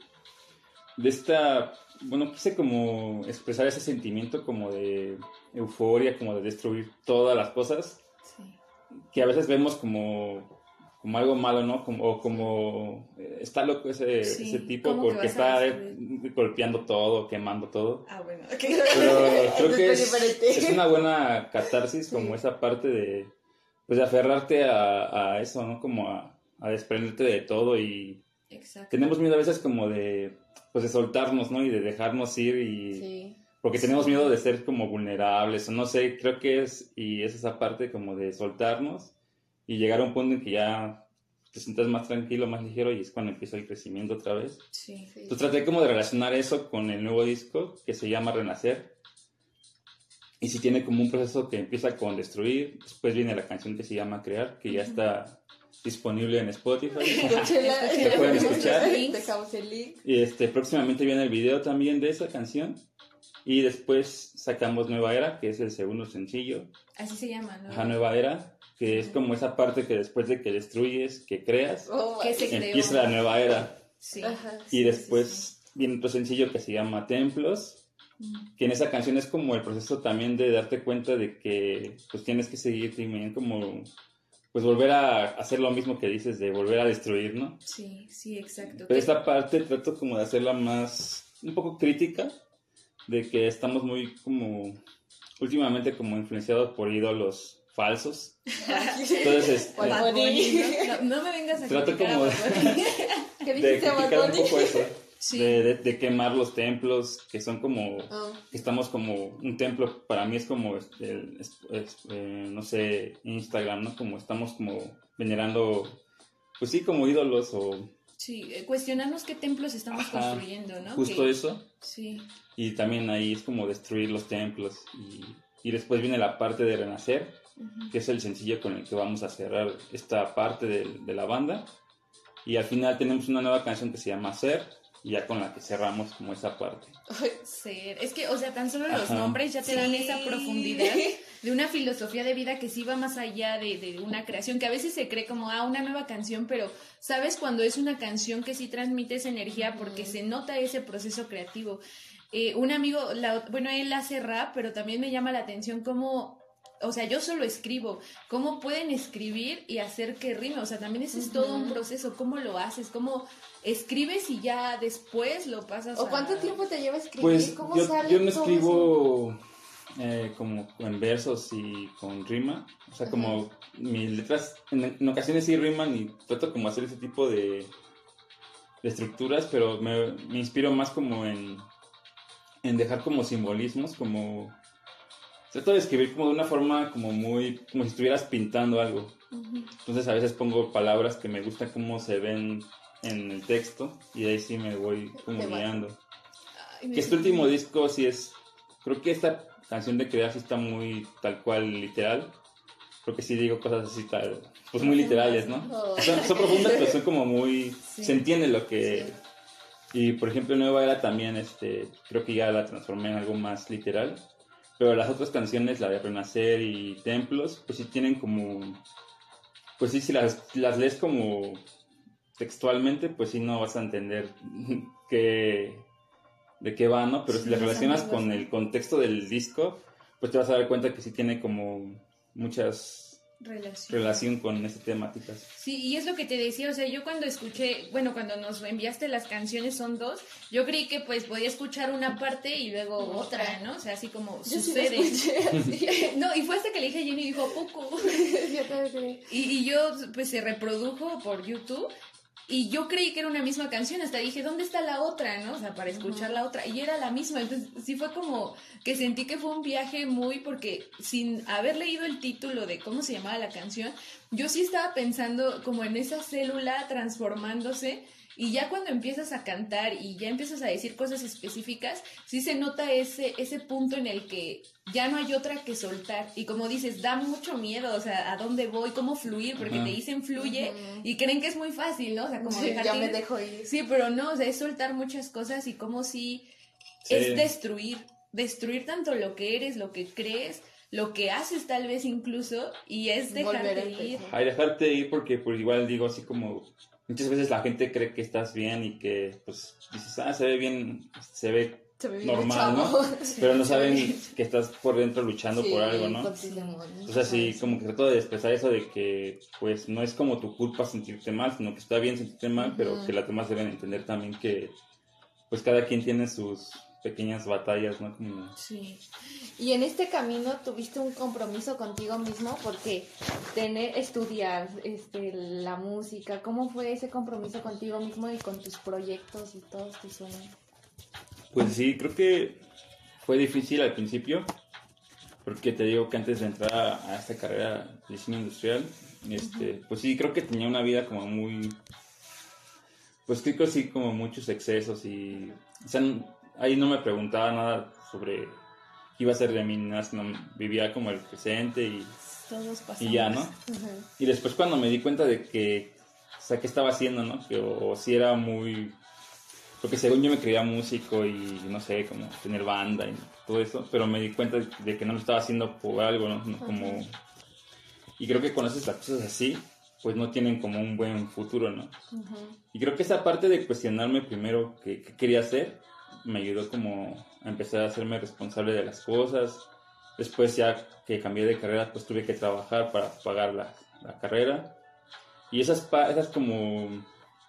[SPEAKER 3] de esta, bueno, quise como expresar ese sentimiento como de euforia, como de destruir todas las cosas, que a veces vemos como, como algo malo, ¿no? Como, o como eh, está loco ese, ese tipo porque está golpeando todo, quemando todo.
[SPEAKER 1] Ah, bueno,
[SPEAKER 3] Pero creo que es, es, una buena catarsis, como esa parte de pues de aferrarte a, a eso, ¿no? Como a, a, desprenderte de todo y Exacto. tenemos miedo a veces como de, pues de soltarnos, ¿no? Y de dejarnos ir y... Sí. Porque tenemos miedo de ser como vulnerables, o no sé, creo que es, y es esa parte como de soltarnos y llegar a un punto en que ya te sientas más tranquilo, más ligero y es cuando empieza el crecimiento otra vez. Sí. Entonces traté como de relacionar eso con el nuevo disco que se llama Renacer y si tiene como un proceso que empieza con destruir, después viene la canción que se llama Crear, que ya está disponible en Spotify. Se pueden escuchar. Y este, próximamente viene el video también de esa canción. Y después sacamos Nueva Era, que es el segundo sencillo.
[SPEAKER 1] Así se llama,
[SPEAKER 3] ¿no? Nueva Era, que es como esa parte que después de que destruyes, que creas,
[SPEAKER 1] oh,
[SPEAKER 3] empieza la nueva era. Sí. y después viene otro sencillo que se llama Templos, que en esa canción es como el proceso también de darte cuenta de que pues tienes que seguir también como pues volver a hacer lo mismo que dices de volver a destruir, ¿no?
[SPEAKER 1] Sí, sí, exacto.
[SPEAKER 3] Pero esta parte trato como de hacerla más un poco crítica de que estamos muy como últimamente como influenciados por ídolos falsos. Entonces, este,
[SPEAKER 1] no, me vengas a
[SPEAKER 3] trato como de, ¿Qué dijiste, de un poco eso de, quemar los templos, que son como, ah. estamos como, un templo para mí es como, este, eh, no sé, Instagram, ¿no? Como estamos como venerando, pues sí, como ídolos o...
[SPEAKER 1] Sí, eh, cuestionarnos qué templos estamos construyendo, ¿no?
[SPEAKER 3] Justo eso. Sí. Y también ahí es como destruir los templos y, y después viene la parte de renacer, que es el sencillo con el que vamos a cerrar esta parte de, de la banda. Y al final tenemos una nueva canción que se llama Ser, y ya con la que cerramos como esa parte.
[SPEAKER 1] Ser. Es que, o sea, tan solo los nombres ya te dan esa profundidad de una filosofía de vida que sí va más allá de, de, una creación, que a veces se cree como, ah, una nueva canción, pero ¿sabes cuando es una canción que sí transmite esa energía porque se nota ese proceso creativo? Eh, un amigo, bueno, él hace rap, pero también me llama la atención cómo o sea, yo solo escribo. ¿Cómo pueden escribir y hacer que rime? O sea, también ese es todo un proceso. ¿Cómo lo haces? ¿Cómo escribes y ya después lo pasas
[SPEAKER 2] ¿O cuánto tiempo te lleva escribir?
[SPEAKER 3] Pues ¿Cómo yo, sale yo no escribo eh, como en versos y con rima. O sea, como mis letras en, ocasiones sí riman y trato como hacer ese tipo de, de estructuras, pero me, me inspiro más como en, en dejar como simbolismos, como trato de escribir como de una forma como muy, como si estuvieras pintando algo. Entonces a veces pongo palabras que me gustan cómo se ven en el texto y ahí sí me voy como guiando. que este último disco sí es, creo que esta canción de Crear sí está muy tal cual literal. Porque sí digo cosas así tal, pues muy literales, ¿no? Son, profundas, pero son como muy, se entiende lo que... Y por ejemplo, Nueva Era también, este, creo que ya la transformé en algo más literal. Pero las otras canciones, la de Renacer y Templos, pues sí tienen como... Pues sí, si las, las lees como textualmente, pues sí no vas a entender qué, de qué va, ¿no? Pero si las relacionas con el contexto del disco, pues te vas a dar cuenta que sí tiene como muchas relación. relación con esas temáticas.
[SPEAKER 1] Sí, y es lo que te decía, o sea, yo cuando escuché, bueno, cuando nos enviaste las canciones son dos, yo creí que pues podía escuchar una parte y luego otra, ¿no? O sea, así como sucede. no, y fue hasta que le dije a Jenny y dijo, poco? y, y yo pues se reprodujo por YouTube y yo creí que era una misma canción, hasta dije, ¿dónde está la otra? ¿No? O sea, para escuchar la otra. Y era la misma. Entonces, sí fue como que sentí que fue un viaje muy, porque sin haber leído el título de cómo se llamaba la canción, yo sí estaba pensando como en esa célula transformándose y ya cuando empiezas a cantar y ya empiezas a decir cosas específicas, sí se nota ese, ese punto en el que ya no hay otra que soltar. Y como dices, da mucho miedo, o sea, a dónde voy, cómo fluir, porque te dicen fluye y creen que es muy fácil, ¿no? O sea, como
[SPEAKER 2] sí, ya me dejo ir.
[SPEAKER 1] Sí, pero no, o sea, es soltar muchas cosas y como si es destruir, destruir tanto lo que eres, lo que crees, lo que haces tal vez incluso, y es dejarte ir.
[SPEAKER 3] Ay, dejarte ir porque pues igual digo así como muchas veces la gente cree que estás bien y que, pues, dices, ah, se ve bien, se ve, normal, ¿no? Pero no saben que estás por dentro luchando por algo, ¿no? O sea, sí, como que trato de expresar eso de que, pues, no es como tu culpa sentirte mal, sino que está bien sentirte mal, pero que las demás deben entender también que, pues, cada quien tiene sus pequeñas batallas, ¿no? Como...
[SPEAKER 2] Sí. Y en este camino tuviste un compromiso contigo mismo porque tener, estudiar este, la música, ¿cómo fue ese compromiso contigo mismo y con tus proyectos y todos tus sueños?
[SPEAKER 3] Pues sí, creo que fue difícil al principio, porque te digo que antes de entrar a, esta carrera de diseño industrial, este, pues sí, creo que tenía una vida como muy, pues creo que sí, como muchos excesos y, o sea, ahí no me preguntaba nada sobre iba a ser de mí, no, vivía como el presente y, y ya, ¿no? Y después cuando me di cuenta de que, o sea, qué estaba haciendo, ¿no? Que, o, si era muy... Porque según yo me creía músico y no sé, como tener banda y todo eso, pero me di cuenta de que no lo estaba haciendo por algo, ¿no? Como... Y creo que cuando haces las cosas así, pues no tienen como un buen futuro, ¿no? Y creo que esa parte de cuestionarme primero qué, qué quería hacer, me ayudó como a empezar a hacerme responsable de las cosas. Después ya que cambié de carrera, pues tuve que trabajar para pagar la, la carrera. Y esas, esas como,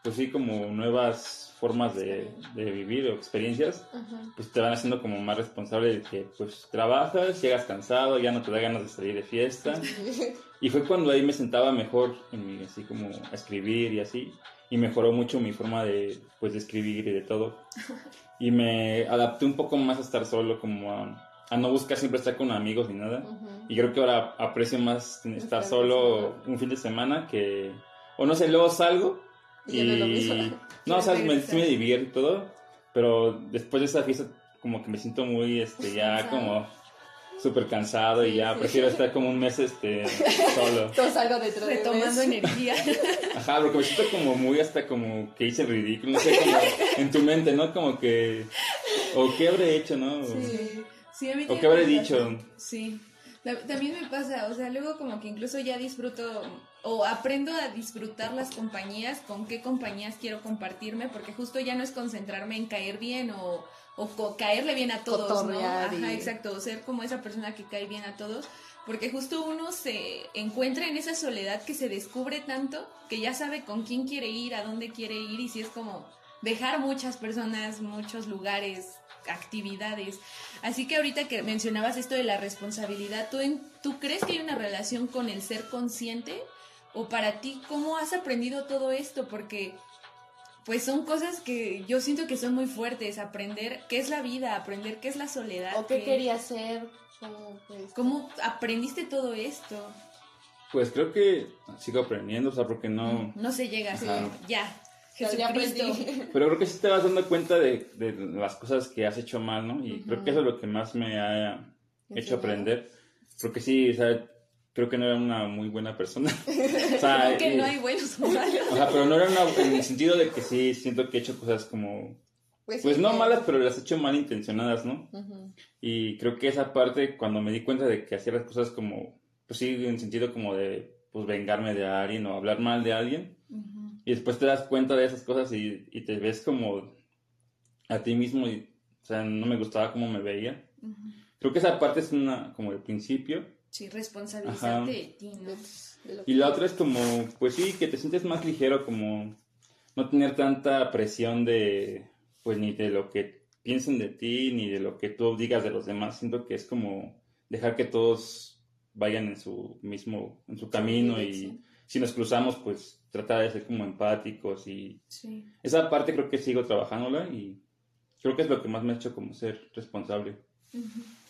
[SPEAKER 3] pues sí, como nuevas formas de, de vivir o experiencias, pues te van haciendo como más responsable de que pues trabajas, llegas cansado, ya no te da ganas de salir de fiesta. y fue cuando ahí me sentaba mejor, en así como a escribir y así y mejoró mucho mi forma de, pues, de escribir y de todo. Y me adapté un poco más a estar solo, como a, no buscar siempre estar con amigos ni nada. Y creo que ahora aprecio más estar solo un fin de semana que, o no sé, luego salgo y... no, o sea, me, me divierto y todo, pero después de esa fiesta como que me siento muy, este, ya como súper cansado y ya prefiero estar como un mes este solo.
[SPEAKER 2] Todo salgo dentro
[SPEAKER 1] de Retomando energía.
[SPEAKER 3] Ajá, porque me siento como muy hasta como que hice el ridículo, no sé, como en tu mente, ¿no? Como que, o qué habré hecho, ¿no?
[SPEAKER 1] Sí, sí, a mí
[SPEAKER 3] O qué habré dicho.
[SPEAKER 1] Sí, también me pasa, o sea, luego como que incluso ya disfruto o aprendo a disfrutar las compañías, con qué compañías quiero compartirme, porque justo ya no es concentrarme en caer bien o o caerle bien a todos, ¿no? Ajá, exacto, ser como esa persona que cae bien a todos, porque justo uno se encuentra en esa soledad que se descubre tanto que ya sabe con quién quiere ir, a dónde quiere ir y si es como dejar muchas personas, muchos lugares, actividades. Así que ahorita que mencionabas esto de la responsabilidad, ¿tú, ¿tú crees que hay una relación con el ser consciente? ¿O para ti cómo has aprendido todo esto? Porque pues son cosas que yo siento que son muy fuertes, aprender qué es la vida, aprender qué es la soledad.
[SPEAKER 2] O qué, querías ser.
[SPEAKER 1] Pues, ¿Cómo aprendiste todo esto?
[SPEAKER 3] Pues creo que sigo aprendiendo, o sea, porque no...
[SPEAKER 1] No se llega así, ya. Jesucristo.
[SPEAKER 3] Pero creo que sí te vas dando cuenta de, de las cosas que has hecho mal, ¿no? Y creo que eso es lo que más me ha hecho aprender. Porque sí, o sea, creo que no era una muy buena persona.
[SPEAKER 1] o sea, creo que no hay buenos o malos.
[SPEAKER 3] O sea, pero no era una, en el sentido de que sí, siento que he hecho cosas como... Pues, pues no malas, pero las he hecho mal intencionadas, ¿no? Y creo que esa parte, cuando me di cuenta de que hacía las cosas como, pues sí, en sentido como de, pues vengarme de alguien o hablar mal de alguien, y después te das cuenta de esas cosas y, y, te ves como a ti mismo y, o sea, no me gustaba cómo me veía. Creo que esa parte es una, como el principio.
[SPEAKER 1] Sí, responsabilizarte de ti, ¿no?
[SPEAKER 3] Y la otra es como, pues sí, que te sientes más ligero, como no tener tanta presión de, pues ni de lo que piensen de ti, ni de lo que tú digas de los demás. Siento que es como dejar que todos vayan en su mismo, en su camino y si nos cruzamos, pues tratar de ser como empáticos y esa parte creo que sigo trabajándola y creo que es lo que más me ha hecho como ser responsable.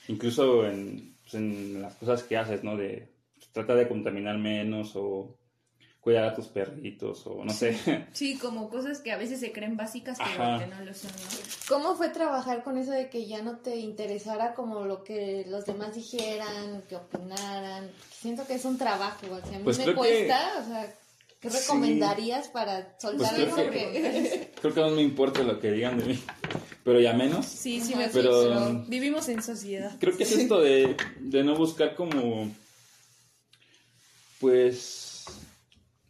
[SPEAKER 3] Incluso en, pues, en, las cosas que haces, ¿no? De pues, trata de contaminar menos o cuidar a tus perritos o no sé.
[SPEAKER 1] Sí, como cosas que a veces se creen básicas pero que no lo son.
[SPEAKER 2] ¿Cómo fue trabajar con eso de que ya no te interesara como lo que los demás dijeran, que opinaran? Siento que es un trabajo, o a mí pues me cuesta, o sea, ¿qué recomendarías para soltar
[SPEAKER 3] pues creo Que, creo que no me importa lo que digan de mí pero ya menos.
[SPEAKER 1] Sí, sí, me pero, vivimos en sociedad.
[SPEAKER 3] Creo que es esto de, de no buscar como, pues,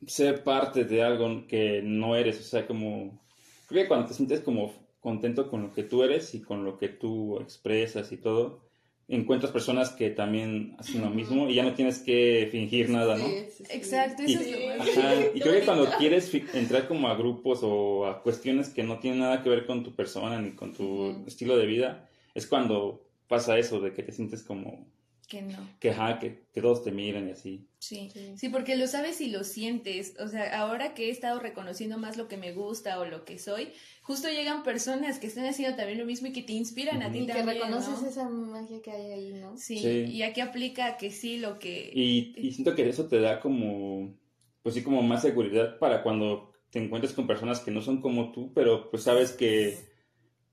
[SPEAKER 3] ser parte de algo que no eres, o sea, como, creo que cuando te sientes como contento con lo que tú eres y con lo que tú expresas y todo, encuentras personas que también hacen lo mismo y ya no tienes que fingir nada, ¿no?
[SPEAKER 1] Exacto, eso es lo
[SPEAKER 3] ajá, Y creo que cuando quieres entrar como a grupos o a cuestiones que no tienen nada que ver con tu persona ni con tu estilo de vida, es cuando pasa eso de que te sientes como
[SPEAKER 1] que no.
[SPEAKER 3] Que, que, que, todos te miren y así.
[SPEAKER 1] Sí. sí, porque lo sabes y lo sientes. O sea, ahora que he estado reconociendo más lo que me gusta o lo que soy, justo llegan personas que están haciendo también lo mismo y que te inspiran a ti también.
[SPEAKER 2] que reconoces esa magia que hay ahí, ¿no?
[SPEAKER 1] Sí, y aquí aplica que sí lo que...
[SPEAKER 3] Y, y siento que eso te da como, pues sí, como más seguridad para cuando te encuentres con personas que no son como tú, pero pues sabes que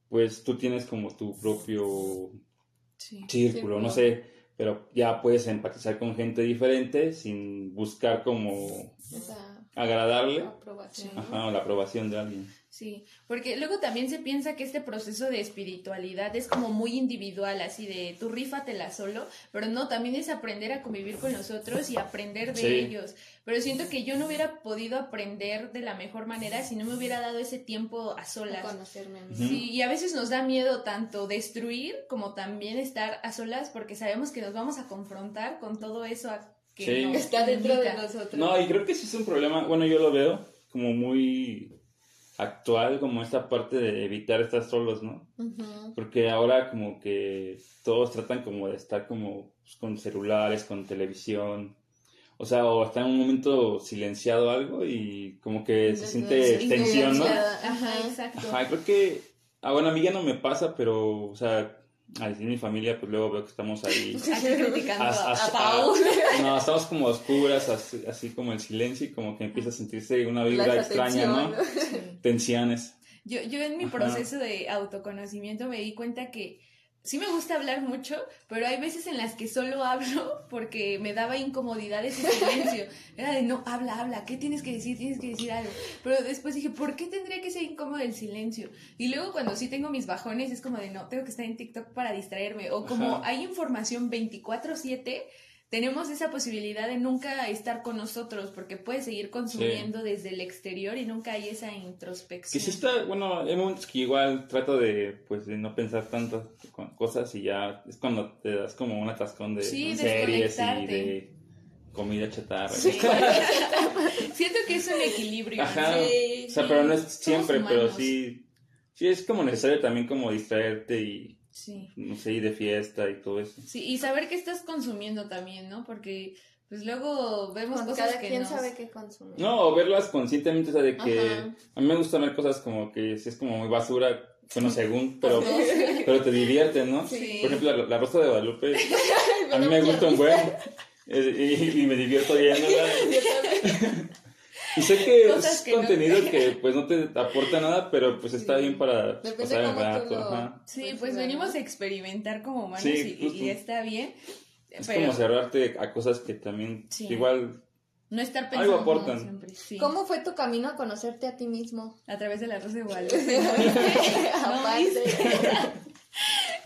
[SPEAKER 3] pues tú tienes como tu propio círculo, no sé pero ya puedes empatizar con gente diferente sin buscar como agradarle Ajá, la aprobación de alguien.
[SPEAKER 1] Sí, porque luego también se piensa que este proceso de espiritualidad es como muy individual, así de tu rífatela solo, pero no, también es aprender a convivir con los otros y aprender de ellos. Pero siento que yo no hubiera podido aprender de la mejor manera si no me hubiera dado ese tiempo a solas.
[SPEAKER 2] conocerme a
[SPEAKER 1] Sí, y a veces nos da miedo tanto destruir como también estar a solas porque sabemos que nos vamos a confrontar con todo eso que
[SPEAKER 2] está dentro de nosotros.
[SPEAKER 3] No, y creo que sí es un problema, bueno, yo lo veo como muy actual como esta parte de evitar estar solos, ¿no? Porque ahora como que todos tratan como de estar como pues, con celulares, con televisión, o sea, o está en un momento silenciado algo y como que se siente tensión, ¿no?
[SPEAKER 1] Ajá, exacto.
[SPEAKER 3] Ajá, creo que, ah, bueno, a mí ya no me pasa, pero, o sea, al mi familia, pues luego veo que estamos ahí.
[SPEAKER 1] criticando a,
[SPEAKER 3] no, estamos como oscuras, así, como el silencio, y como que empieza a sentirse una vibra extraña, ¿no? Tensiones.
[SPEAKER 1] Yo, yo en mi proceso de autoconocimiento me di cuenta que sí me gusta hablar mucho, pero hay veces en las que solo hablo porque me daba incomodidad ese silencio. Era de no, habla, habla, ¿qué tienes que decir? Tienes que decir algo. Pero después dije, ¿por qué tendría que ser incómodo el silencio? Y luego cuando sí tengo mis bajones es como de no, tengo que estar en TikTok para distraerme. O como hay información 24/7 tenemos esa posibilidad de nunca estar con nosotros porque puedes seguir consumiendo desde el exterior y nunca hay esa introspección.
[SPEAKER 3] Que sí está, bueno, hay momentos que igual trato de, pues, de no pensar tantas cosas y ya es cuando te das como un atascón de series y de comida chatarra.
[SPEAKER 1] Siento que es un equilibrio.
[SPEAKER 3] Ajá. o sea, pero no es siempre, pero sí, sí es como necesario también como distraerte y
[SPEAKER 1] Sí.
[SPEAKER 3] No sé, y de fiesta y todo eso.
[SPEAKER 1] Sí, y saber qué estás consumiendo también, ¿no? Porque pues luego vemos cosas
[SPEAKER 2] cada quien sabe qué consume.
[SPEAKER 3] No, o verlas conscientemente, o sea, de que a mí me gusta ver cosas como que si es como muy basura, bueno, según, pero, pero te divierte, ¿no? Sí. Por ejemplo, la, Rosa de Guadalupe, a mí me gusta un buen y, y, me divierto viéndola. Y sé que
[SPEAKER 1] Cosas
[SPEAKER 3] es
[SPEAKER 1] que no.
[SPEAKER 3] contenido que pues no te aporta nada, pero pues está
[SPEAKER 2] Sí.
[SPEAKER 3] bien para pasar el rato.
[SPEAKER 2] lo-.
[SPEAKER 1] Sí,
[SPEAKER 2] Pues,
[SPEAKER 1] pues venimos a experimentar como humanos
[SPEAKER 3] Sí,
[SPEAKER 1] y- está bien.
[SPEAKER 3] Es
[SPEAKER 1] pero
[SPEAKER 3] como cerrarte a cosas que también
[SPEAKER 1] Sí.
[SPEAKER 3] igual
[SPEAKER 1] no estar
[SPEAKER 3] Algo
[SPEAKER 1] pensando
[SPEAKER 3] aportan.
[SPEAKER 1] siempre. Sí.
[SPEAKER 2] ¿Cómo fue tu camino a conocerte a ti mismo?
[SPEAKER 1] A través de la Rosa de Guadalupe.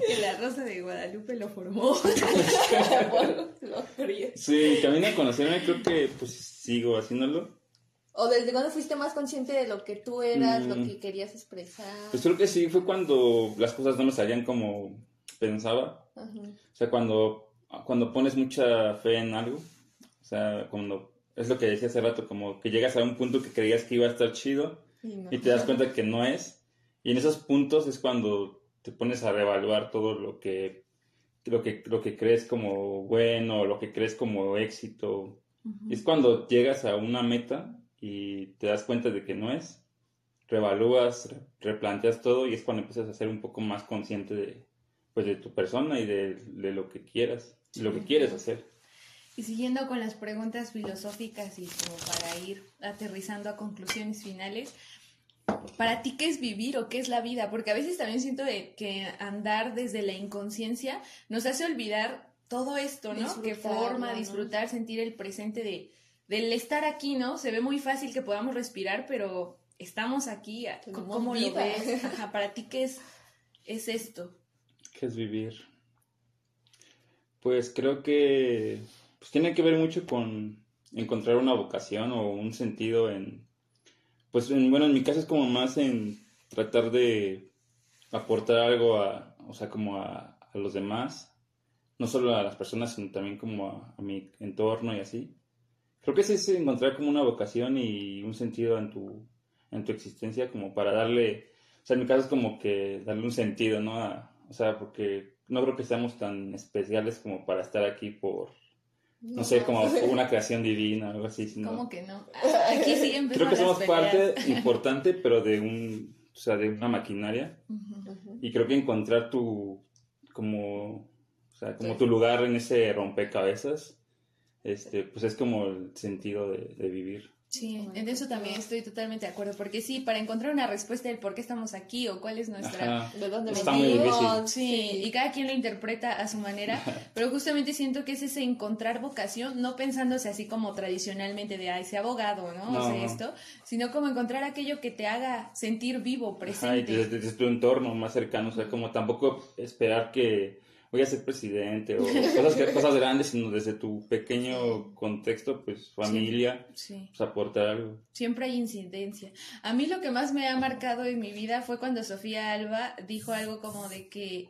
[SPEAKER 1] Que la Rosa de Guadalupe lo formó.
[SPEAKER 3] Sí, camino a conocerme, creo que pues sigo haciéndolo.
[SPEAKER 2] ¿O desde cuándo fuiste más consciente de lo que tú eras, lo
[SPEAKER 3] Mm.
[SPEAKER 2] que querías expresar?
[SPEAKER 3] Pues creo que sí, fue cuando las cosas no me salían como pensaba.
[SPEAKER 2] Ajá.
[SPEAKER 3] O sea, cuando, cuando pones mucha fe en algo, o sea, cuando es lo que decía hace rato, como que llegas a un punto que creías que iba a estar chido
[SPEAKER 2] Y no.
[SPEAKER 3] y te das cuenta que no es. Y en esos puntos es cuando te pones a reevaluar todo lo que, lo que, lo que crees como bueno, lo que crees como éxito. Es cuando llegas a una meta y te das cuenta de que no es, reevalúas, re- replanteas todo y es cuando empiezas a ser un poco más consciente de, pues, de tu persona y de, de lo que quieras, lo que quieres hacer.
[SPEAKER 1] Y siguiendo con las preguntas filosóficas y como para ir aterrizando a conclusiones finales, ¿para ti qué es vivir o qué es la vida? Porque a veces también siento de que andar desde la inconsciencia nos hace olvidar todo esto, ¿no? Que forma,
[SPEAKER 2] ¿no?
[SPEAKER 1] disfrutar, sentir el presente de del estar aquí, ¿no? Se ve muy fácil que podamos respirar, pero estamos aquí. ¿Cómo lo ves? Ajá, ¿Para ti qué es, es esto?
[SPEAKER 3] ¿Qué es vivir? Pues creo que pues, tiene que ver mucho con encontrar una vocación o un sentido en, pues en, bueno, en mi caso es como más en tratar de aportar algo a, o sea, como a, a los demás, no solo a las personas, sino también como a, a mi entorno y así. Creo que ese es encontrar como una vocación y un sentido en tu, en tu existencia como para darle, o sea, en mi caso es como que darle un sentido, ¿no? A- o sea, porque no creo que seamos tan especiales como para estar aquí por, no sé, como una creación divina o algo así, sino...
[SPEAKER 1] ¿Cómo que no? Aquí sí
[SPEAKER 3] Creo que somos parte importante, pero de un, o sea, de una maquinaria. Y creo que encontrar tu, como, o sea, como tu lugar en ese rompecabezas, este, pues es como el sentido de, de vivir.
[SPEAKER 1] Sí, en eso también estoy totalmente de acuerdo, porque sí, para encontrar una respuesta del por qué estamos aquí o cuál es nuestra...
[SPEAKER 3] Ajá.
[SPEAKER 2] ¿De dónde
[SPEAKER 3] Está muy
[SPEAKER 2] venimos?
[SPEAKER 1] Sí, y cada quien lo interpreta a su manera, pero justamente siento que es ese encontrar vocación, no pensándose así como tradicionalmente de, ay, sea abogado, ¿no?
[SPEAKER 3] No,
[SPEAKER 1] o sea,
[SPEAKER 3] no.
[SPEAKER 1] esto, sino como encontrar aquello que te haga sentir vivo,
[SPEAKER 3] Ajá, y
[SPEAKER 1] presente.
[SPEAKER 3] desde, desde tu entorno más cercano, o sea, como tampoco esperar que voy a ser presidente o cosas, que- cosas grandes, sino desde tu pequeño contexto, pues familia,
[SPEAKER 1] Sí.
[SPEAKER 3] pues aportar algo.
[SPEAKER 1] Siempre hay incidencia. A mí lo que más me ha marcado en mi vida fue cuando Sofía Alba dijo algo como de que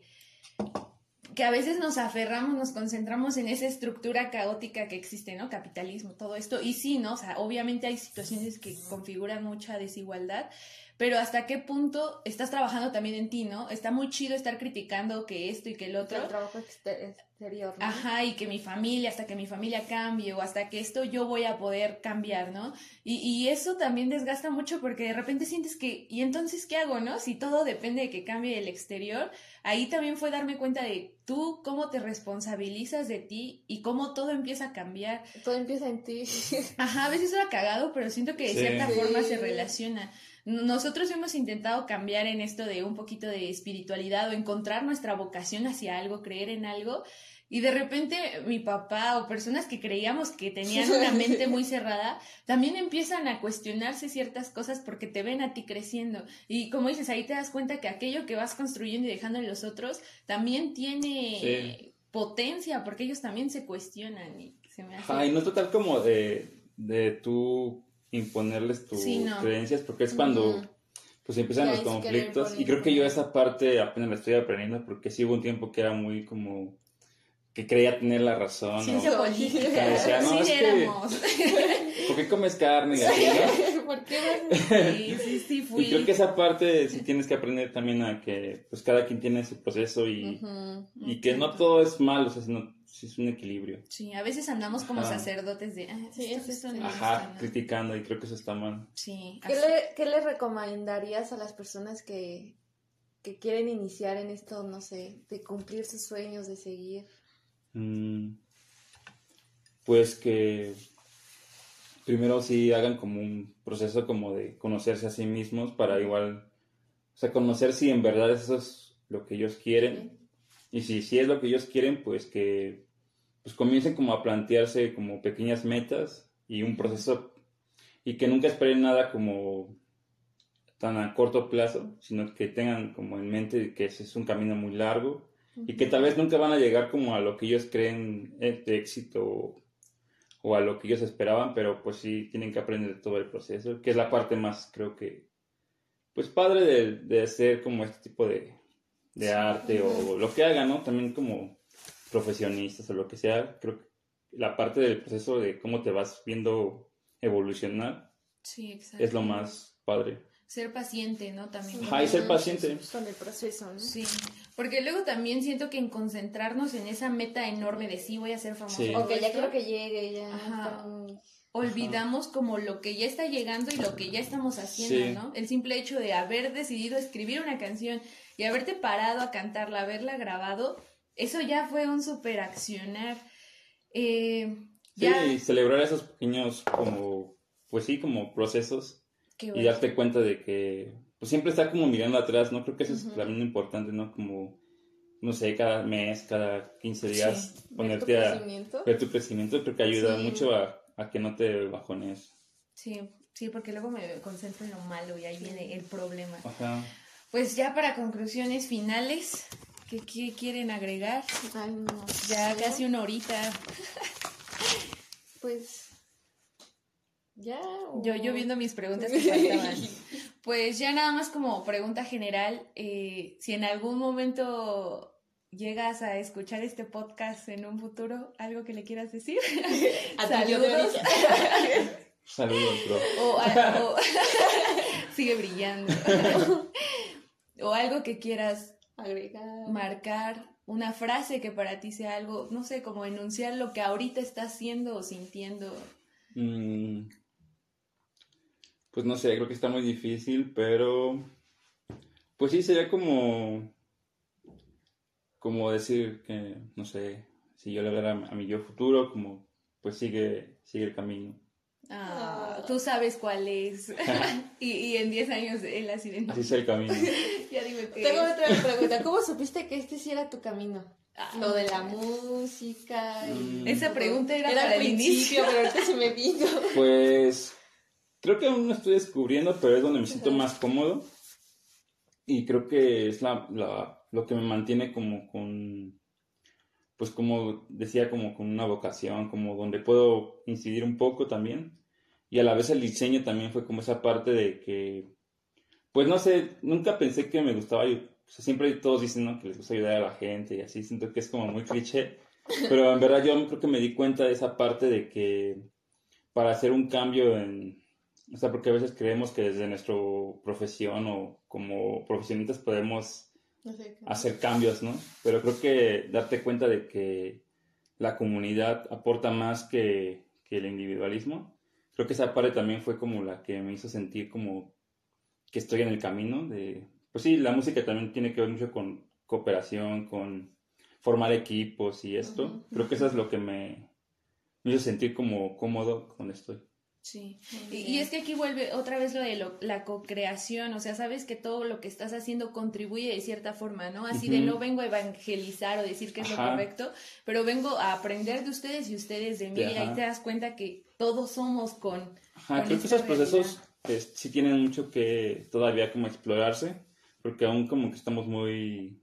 [SPEAKER 1] que a veces nos aferramos, nos concentramos en esa estructura caótica que existe, ¿no? Capitalismo, todo esto. Y sí, ¿no? O sea, obviamente hay situaciones que configuran mucha desigualdad, pero hasta qué punto estás trabajando también en ti, ¿no? Está muy chido estar criticando que esto y que el otro.
[SPEAKER 2] El trabajo exter- exterior, ¿no?
[SPEAKER 1] Ajá, y que mi familia, hasta que mi familia cambie o hasta que esto yo voy a poder cambiar, ¿no? Y, y eso también desgasta mucho porque de repente sientes que, ¿y entonces qué hago, no? Si todo depende de que cambie el exterior, ahí también fue darme cuenta de tú cómo te responsabilizas de ti y cómo todo empieza a cambiar.
[SPEAKER 2] Todo empieza en ti.
[SPEAKER 1] Ajá, a veces era cagado, pero siento que de
[SPEAKER 3] Sí.
[SPEAKER 1] cierta
[SPEAKER 2] Sí.
[SPEAKER 1] forma se relaciona. Nosotros hemos intentado cambiar en esto de un poquito de espiritualidad o encontrar nuestra vocación hacia algo, creer en algo. Y de repente mi papá o personas que creíamos que tenían una mente muy cerrada, también empiezan a cuestionarse ciertas cosas porque te ven a ti creciendo. Y como dices, ahí te das cuenta que aquello que vas construyendo y dejando en los otros también tiene
[SPEAKER 3] Sí.
[SPEAKER 1] potencia porque ellos también se cuestionan y se me hace...
[SPEAKER 3] Ajá, y no total como de, de tú imponerles tus
[SPEAKER 1] Sí, no.
[SPEAKER 3] creencias, porque es cuando pues empiezan
[SPEAKER 2] Ya
[SPEAKER 3] los conflictos. Y creo que yo esa parte apenas la estoy aprendiendo, porque sí hubo un tiempo que era muy como que creía tener la razón.
[SPEAKER 1] Ciencia
[SPEAKER 3] o,
[SPEAKER 1] política.
[SPEAKER 3] decía, no,
[SPEAKER 1] sí
[SPEAKER 3] es que-
[SPEAKER 1] éramos.
[SPEAKER 3] ¿Por qué comes carne? Y así, ¿no?
[SPEAKER 2] ¿Por qué vas a-
[SPEAKER 1] Sí, sí, sí fui.
[SPEAKER 3] Y creo que esa parte sí tienes que aprender también a que pues cada quien tiene su proceso y, y que no todo es malo, o sea, sino, sí es un equilibrio.
[SPEAKER 1] Sí, a veces andamos como
[SPEAKER 3] Ajá.
[SPEAKER 1] sacerdotes de, ah,
[SPEAKER 2] Sí,
[SPEAKER 1] esto,
[SPEAKER 2] eso
[SPEAKER 1] esto
[SPEAKER 2] sí.
[SPEAKER 1] me
[SPEAKER 3] Ajá, criticando y creo que eso está mal.
[SPEAKER 1] Sí,
[SPEAKER 2] ¿Qué le, qué le recomendarías a las personas que, que quieren iniciar en esto, no sé, de cumplir sus sueños, de seguir?
[SPEAKER 3] Mm, pues que, primero sí hagan como un proceso como de conocerse a sí mismos para igual, o sea, conocer si en verdad eso es lo que ellos quieren. Y si, si es lo que ellos quieren, pues que pues comiencen como a plantearse como pequeñas metas y un proceso y que nunca esperen nada como tan a corto plazo, sino que tengan como en mente que ese es un camino muy largo y que tal vez nunca van a llegar como a lo que ellos creen de éxito o a lo que ellos esperaban, pero pues sí tienen que aprender todo el proceso, que es la parte más, creo que, pues padre de, de hacer como este tipo de, de arte o lo que hagan, ¿no? También como profesionistas o lo que sea, creo que la parte del proceso de cómo te vas viendo evolucionar
[SPEAKER 1] sí,
[SPEAKER 3] es lo más padre
[SPEAKER 1] ser paciente, ¿no? También.
[SPEAKER 3] Ajá, y ser paciente.
[SPEAKER 2] Con el proceso, ¿no?
[SPEAKER 1] Sí, porque luego también siento que en concentrarnos en esa meta enorme de sí voy a ser famoso.
[SPEAKER 2] Sí. Ok, ya creo que llegue, ya Ajá.
[SPEAKER 1] Olvidamos como lo que ya está llegando y lo que ya estamos haciendo, ¿no? El simple hecho de haber decidido escribir una canción y haberte parado a cantarla, haberla grabado, eso ya fue un super accionar. Eh,
[SPEAKER 3] sí, celebrar esos pequeños como, pues sí, como procesos y darte cuenta de que pues siempre estar como mirando atrás, ¿no? Creo que eso es también importante, ¿no? Como, no sé, cada mes, cada 15 días ponerte a ver tu crecimiento, creo que ayuda mucho a, a, que no te bajones.
[SPEAKER 1] Sí, sí, porque luego me concentro en lo malo y ahí viene el problema. Ajá. Pues ya para conclusiones finales, ¿qué, qué quieren agregar?
[SPEAKER 2] Ay, no.
[SPEAKER 1] Ya casi una horita.
[SPEAKER 2] pues ¿Ya?
[SPEAKER 1] Yo, yo viendo mis preguntas que faltaban. pues ya nada más como pregunta general, eh, si en algún momento llegas a escuchar este podcast en un futuro, algo que le quieras decir.
[SPEAKER 2] Saludos.
[SPEAKER 3] Saludos, bro.
[SPEAKER 1] O, sigue brillando. O algo que quieras
[SPEAKER 2] agregar,
[SPEAKER 1] marcar, una frase que para ti sea algo, no sé, como enunciar lo que ahorita estás haciendo o sintiendo.
[SPEAKER 3] Mm, pues no sé, creo que está muy difícil, pero pues sí, sería como, como decir que, no sé, si yo le hablara a mi yo futuro, como pues sigue, sigue el camino.
[SPEAKER 1] Ah, tú sabes cuál es. y, y, en 10 años él así de
[SPEAKER 3] Así es el camino.
[SPEAKER 1] ya dime que
[SPEAKER 2] Tengo otra pregunta. ¿Cómo supiste que este sí era tu camino? Ah, Lo de la música.
[SPEAKER 1] Y... Mm. Esa pregunta era,
[SPEAKER 2] era
[SPEAKER 1] para
[SPEAKER 2] el inicio, pero ahorita se me vino.
[SPEAKER 3] Pues creo que aún no estoy descubriendo, pero es donde me siento más cómodo. Y creo que es la, la, lo que me mantiene como con, pues como decía, como con una vocación, como donde puedo incidir un poco también. Y a la vez el diseño también fue como esa parte de que, pues no sé, nunca pensé que me gustaba, siempre todos dicen ¿no? que les gusta ayudar a la gente y así, siento que es como muy cliché, pero en verdad yo creo que me di cuenta de esa parte de que para hacer un cambio en, o sea, porque a veces creemos que desde nuestra profesión o como profesionistas podemos hacer cambios, ¿no? Pero creo que darte cuenta de que la comunidad aporta más que, que el individualismo. Creo que esa parte también fue como la que me hizo sentir como que estoy en el camino de... Pues sí, la música también tiene que ver mucho con cooperación, con formar equipos y esto. Creo que eso es lo que me, me hizo sentir como cómodo donde estoy.
[SPEAKER 1] Sí, y, es que aquí vuelve otra vez lo de la co-creación, o sea, sabes que todo lo que estás haciendo contribuye de cierta forma, ¿no? Así de no vengo a evangelizar o decir que es lo correcto, pero vengo a aprender de ustedes y ustedes de mí, y ahí te das cuenta que todos somos con...
[SPEAKER 3] Ajá, creo que esos procesos pues, sí tienen mucho que todavía como explorarse, porque aún como que estamos muy,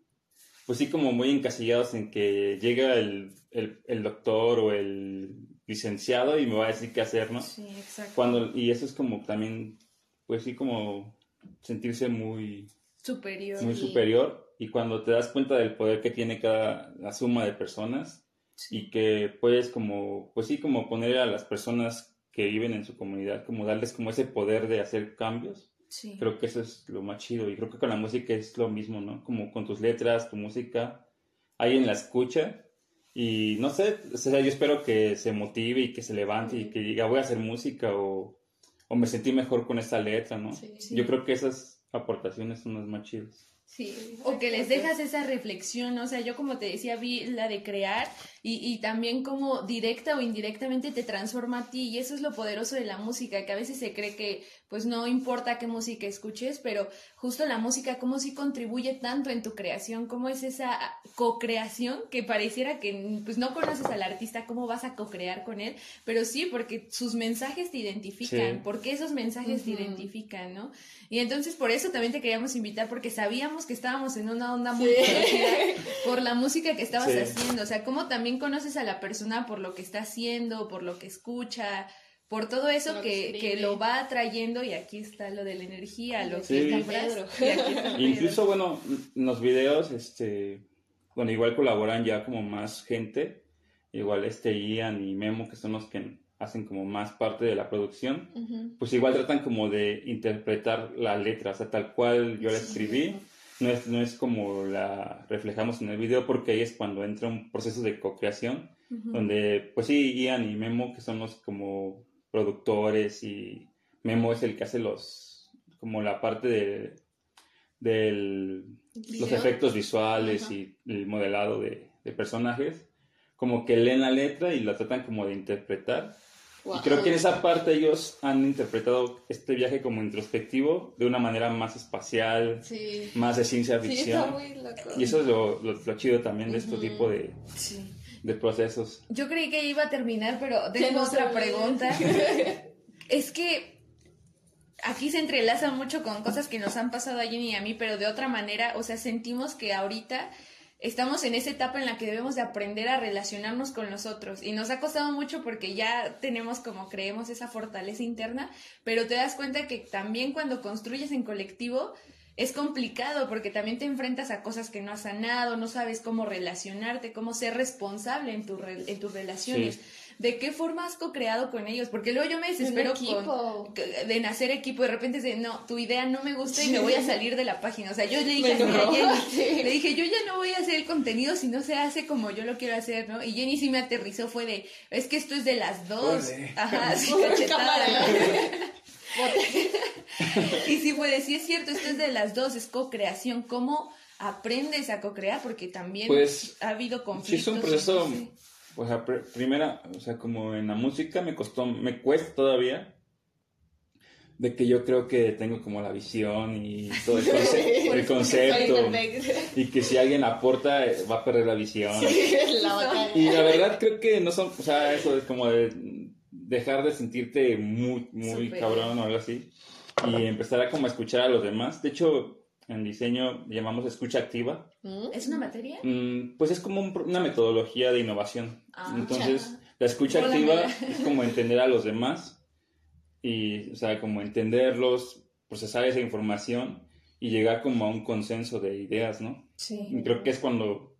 [SPEAKER 3] pues sí, como muy encasillados en que llega el, el, el doctor o el licenciado y me va a decir qué hacer, ¿no?
[SPEAKER 1] Sí, exacto.
[SPEAKER 3] Cuando, y eso es como también, pues sí, como sentirse muy
[SPEAKER 1] superior.
[SPEAKER 3] Muy superior. Y cuando te das cuenta del poder que tiene cada, la suma de personas y que puedes como, pues sí, como poner a las personas que viven en su comunidad, como darles como ese poder de hacer cambios.
[SPEAKER 1] Sí.
[SPEAKER 3] Creo que eso es lo más chido. Y creo que con la música es lo mismo, ¿no? Como con tus letras, tu música, alguien la escucha y no sé, o sea, yo espero que se motive y que se levante y que diga, voy a hacer música o, o me sentí mejor con esta letra, ¿no? Yo creo que esas aportaciones son las más chidas.
[SPEAKER 1] Sí, o que les dejas esa reflexión, o sea, yo como te decía, vi la de crear y, y también como directa o indirectamente te transforma a ti y eso es lo poderoso de la música, que a veces se cree que pues no importa qué música escuches, pero justo la música como si contribuye tanto en tu creación, cómo es esa co-creación que pareciera que pues no conoces al artista, cómo vas a co-crear con él, pero sí, porque sus mensajes te identifican, porque esos mensajes te identifican, ¿no? Y entonces por eso también te queríamos invitar, porque sabíamos que estábamos en una onda muy conocida por la música que estabas haciendo, o sea, cómo también conoces a la persona por lo que está haciendo, por lo que escucha, por todo eso que, que, lo va atrayendo y aquí está lo de la energía, lo que está Pedro.
[SPEAKER 3] Incluso, bueno, los videos, este, bueno, igual colaboran ya como más gente, igual este Ian y Memo, que son los que hacen como más parte de la producción, pues igual tratan como de interpretar la letra, o sea, tal cual yo la escribí, no es, no es como la reflejamos en el video, porque ahí es cuando entra un proceso de co-creación, donde pues sí, Ian y Memo, que son los como productores y Memo es el que hace los, como la parte de, los efectos visuales y el modelado de, personajes, como que leen la letra y la tratan como de interpretar. Y creo que en esa parte ellos han interpretado este viaje como introspectivo de una manera más espacial, más de ciencia ficción. y eso es lo, chido también de este tipo de, de procesos.
[SPEAKER 1] Yo creí que iba a terminar, pero tengo otra pregunta. es que aquí se entrelaza mucho con cosas que nos han pasado a Jenny y a mí, pero de otra manera, o sea, sentimos que ahorita estamos en esa etapa en la que debemos de aprender a relacionarnos con los otros y nos ha costado mucho porque ya tenemos como creemos esa fortaleza interna, pero te das cuenta que también cuando construyes en colectivo es complicado porque también te enfrentas a cosas que no has sanado, no sabes cómo relacionarte, cómo ser responsable en, tu en tus relaciones. ¿De qué forma has co-creado con ellos? Porque luego yo me desespero con, de nacer equipo, de repente de, no, tu idea no me gusta y me voy a salir de la página. O sea, yo le dije a Jenny, le dije, yo ya no voy a hacer el contenido si no se hace como yo lo quiero hacer, ¿no? Y Jenny sí me aterrizó, fue de, es que esto es de las dos. Ajá, sí, y sí puede, sí es cierto, esto es de las dos, es co-creación. ¿Cómo aprendes a co-crear? Porque también pues, ha habido conflictos.
[SPEAKER 3] Sí, es un proceso, o sea, primera, o sea, como en la música me costó, me cuesta todavía de que yo creo que tengo como la visión y todo el, concepto. y que si alguien aporta va a perder la visión. Y la verdad creo que no son o sea eso es como de dejar de sentirte muy, muy cabrón o algo así y empezar a como escuchar a los demás. De hecho, en diseño llamamos escucha activa.
[SPEAKER 1] ¿Mm? ¿Es una materia?
[SPEAKER 3] Mm, pues es como una metodología de innovación. Ah, Entonces, la escucha activa es como entender a los demás y, o sea, como entenderlos, procesar esa información y llegar como a un consenso de ideas, ¿no? Sí. Y creo que es cuando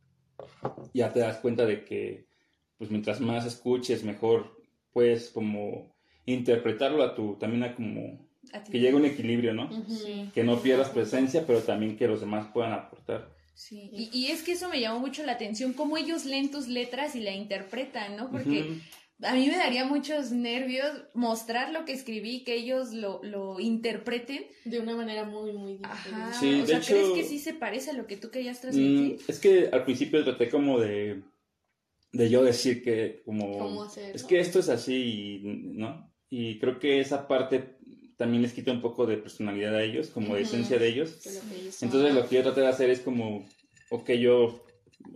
[SPEAKER 3] ya te das cuenta de que, pues mientras más escuches, mejor puedes como interpretarlo a tu, también a como, que llegue un equilibrio, ¿no? Que no pierdas presencia, pero también que los demás puedan aportar.
[SPEAKER 1] Sí, y, es que eso me llamó mucho la atención, cómo ellos leen tus letras y la interpretan, ¿no? Porque a mí me daría muchos nervios mostrar lo que escribí, que ellos lo, lo interpreten.
[SPEAKER 2] De una manera muy, muy diferente.
[SPEAKER 1] Ajá, sí, o sea, ¿crees que sí se parece a lo que tú querías transmitir?
[SPEAKER 3] Mm, es que al principio traté como de de yo decir que como es que esto es así, ¿no? Y creo que esa parte también les quita un poco de personalidad a ellos, como de esencia de ellos. Entonces lo que yo traté de hacer es como, ok, yo,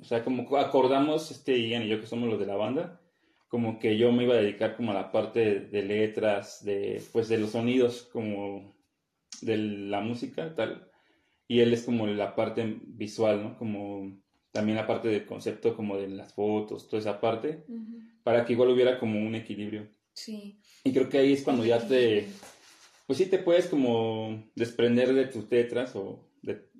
[SPEAKER 3] o sea, como acordamos, este Ian y yo que somos los de la banda, como que yo me iba a dedicar como a la parte de letras, de, pues de los sonidos, como de la música, tal. Y él es como la parte visual, ¿no? Como también la parte del concepto como de las fotos, toda esa parte, para que igual hubiera como un equilibrio. Sí. Y creo que ahí es cuando ya te, pues sí te puedes como desprender de tus letras o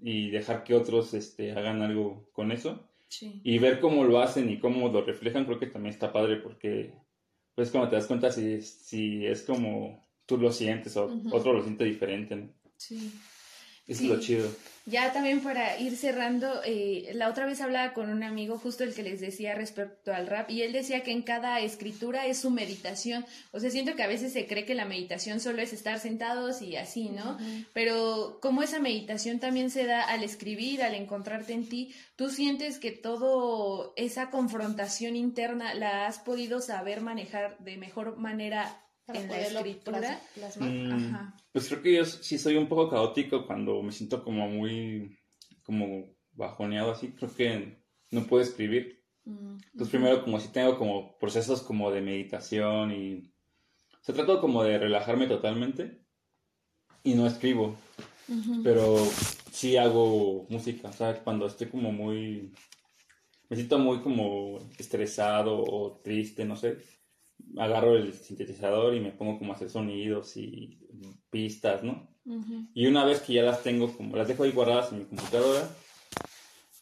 [SPEAKER 3] y dejar que otros este, hagan algo con eso. Sí. Y ver cómo lo hacen y cómo lo reflejan, creo que también está padre porque, pues cuando te das cuenta si, si es como tú lo sientes o otro lo siente diferente, ¿no?
[SPEAKER 1] Sí.
[SPEAKER 3] Eso es lo chido.
[SPEAKER 1] Ya también para ir cerrando, eh, la otra vez hablaba con un amigo, justo el que les decía respecto al rap, y él decía que en cada escritura es su meditación. O sea, siento que a veces se cree que la meditación solo es estar sentados y así, ¿no? Pero como esa meditación también se da al escribir, al encontrarte en ti, tú sientes que todo esa confrontación interna la has podido saber manejar de mejor manera en la escritura.
[SPEAKER 3] Mm, pues creo que yo sí soy un poco caótico cuando me siento como muy, como bajoneado así. Creo que no puedo escribir. Mm, Entonces primero como si tengo como procesos como de meditación y... se sea, trato como de relajarme totalmente y no escribo. Pero sí hago música, ¿sabes? Cuando estoy como muy... Me siento muy como estresado o triste, no sé agarro el sintetizador y me pongo como a hacer sonidos y pistas, ¿no? Y una vez que ya las tengo, como las dejo ahí guardadas en mi computadora,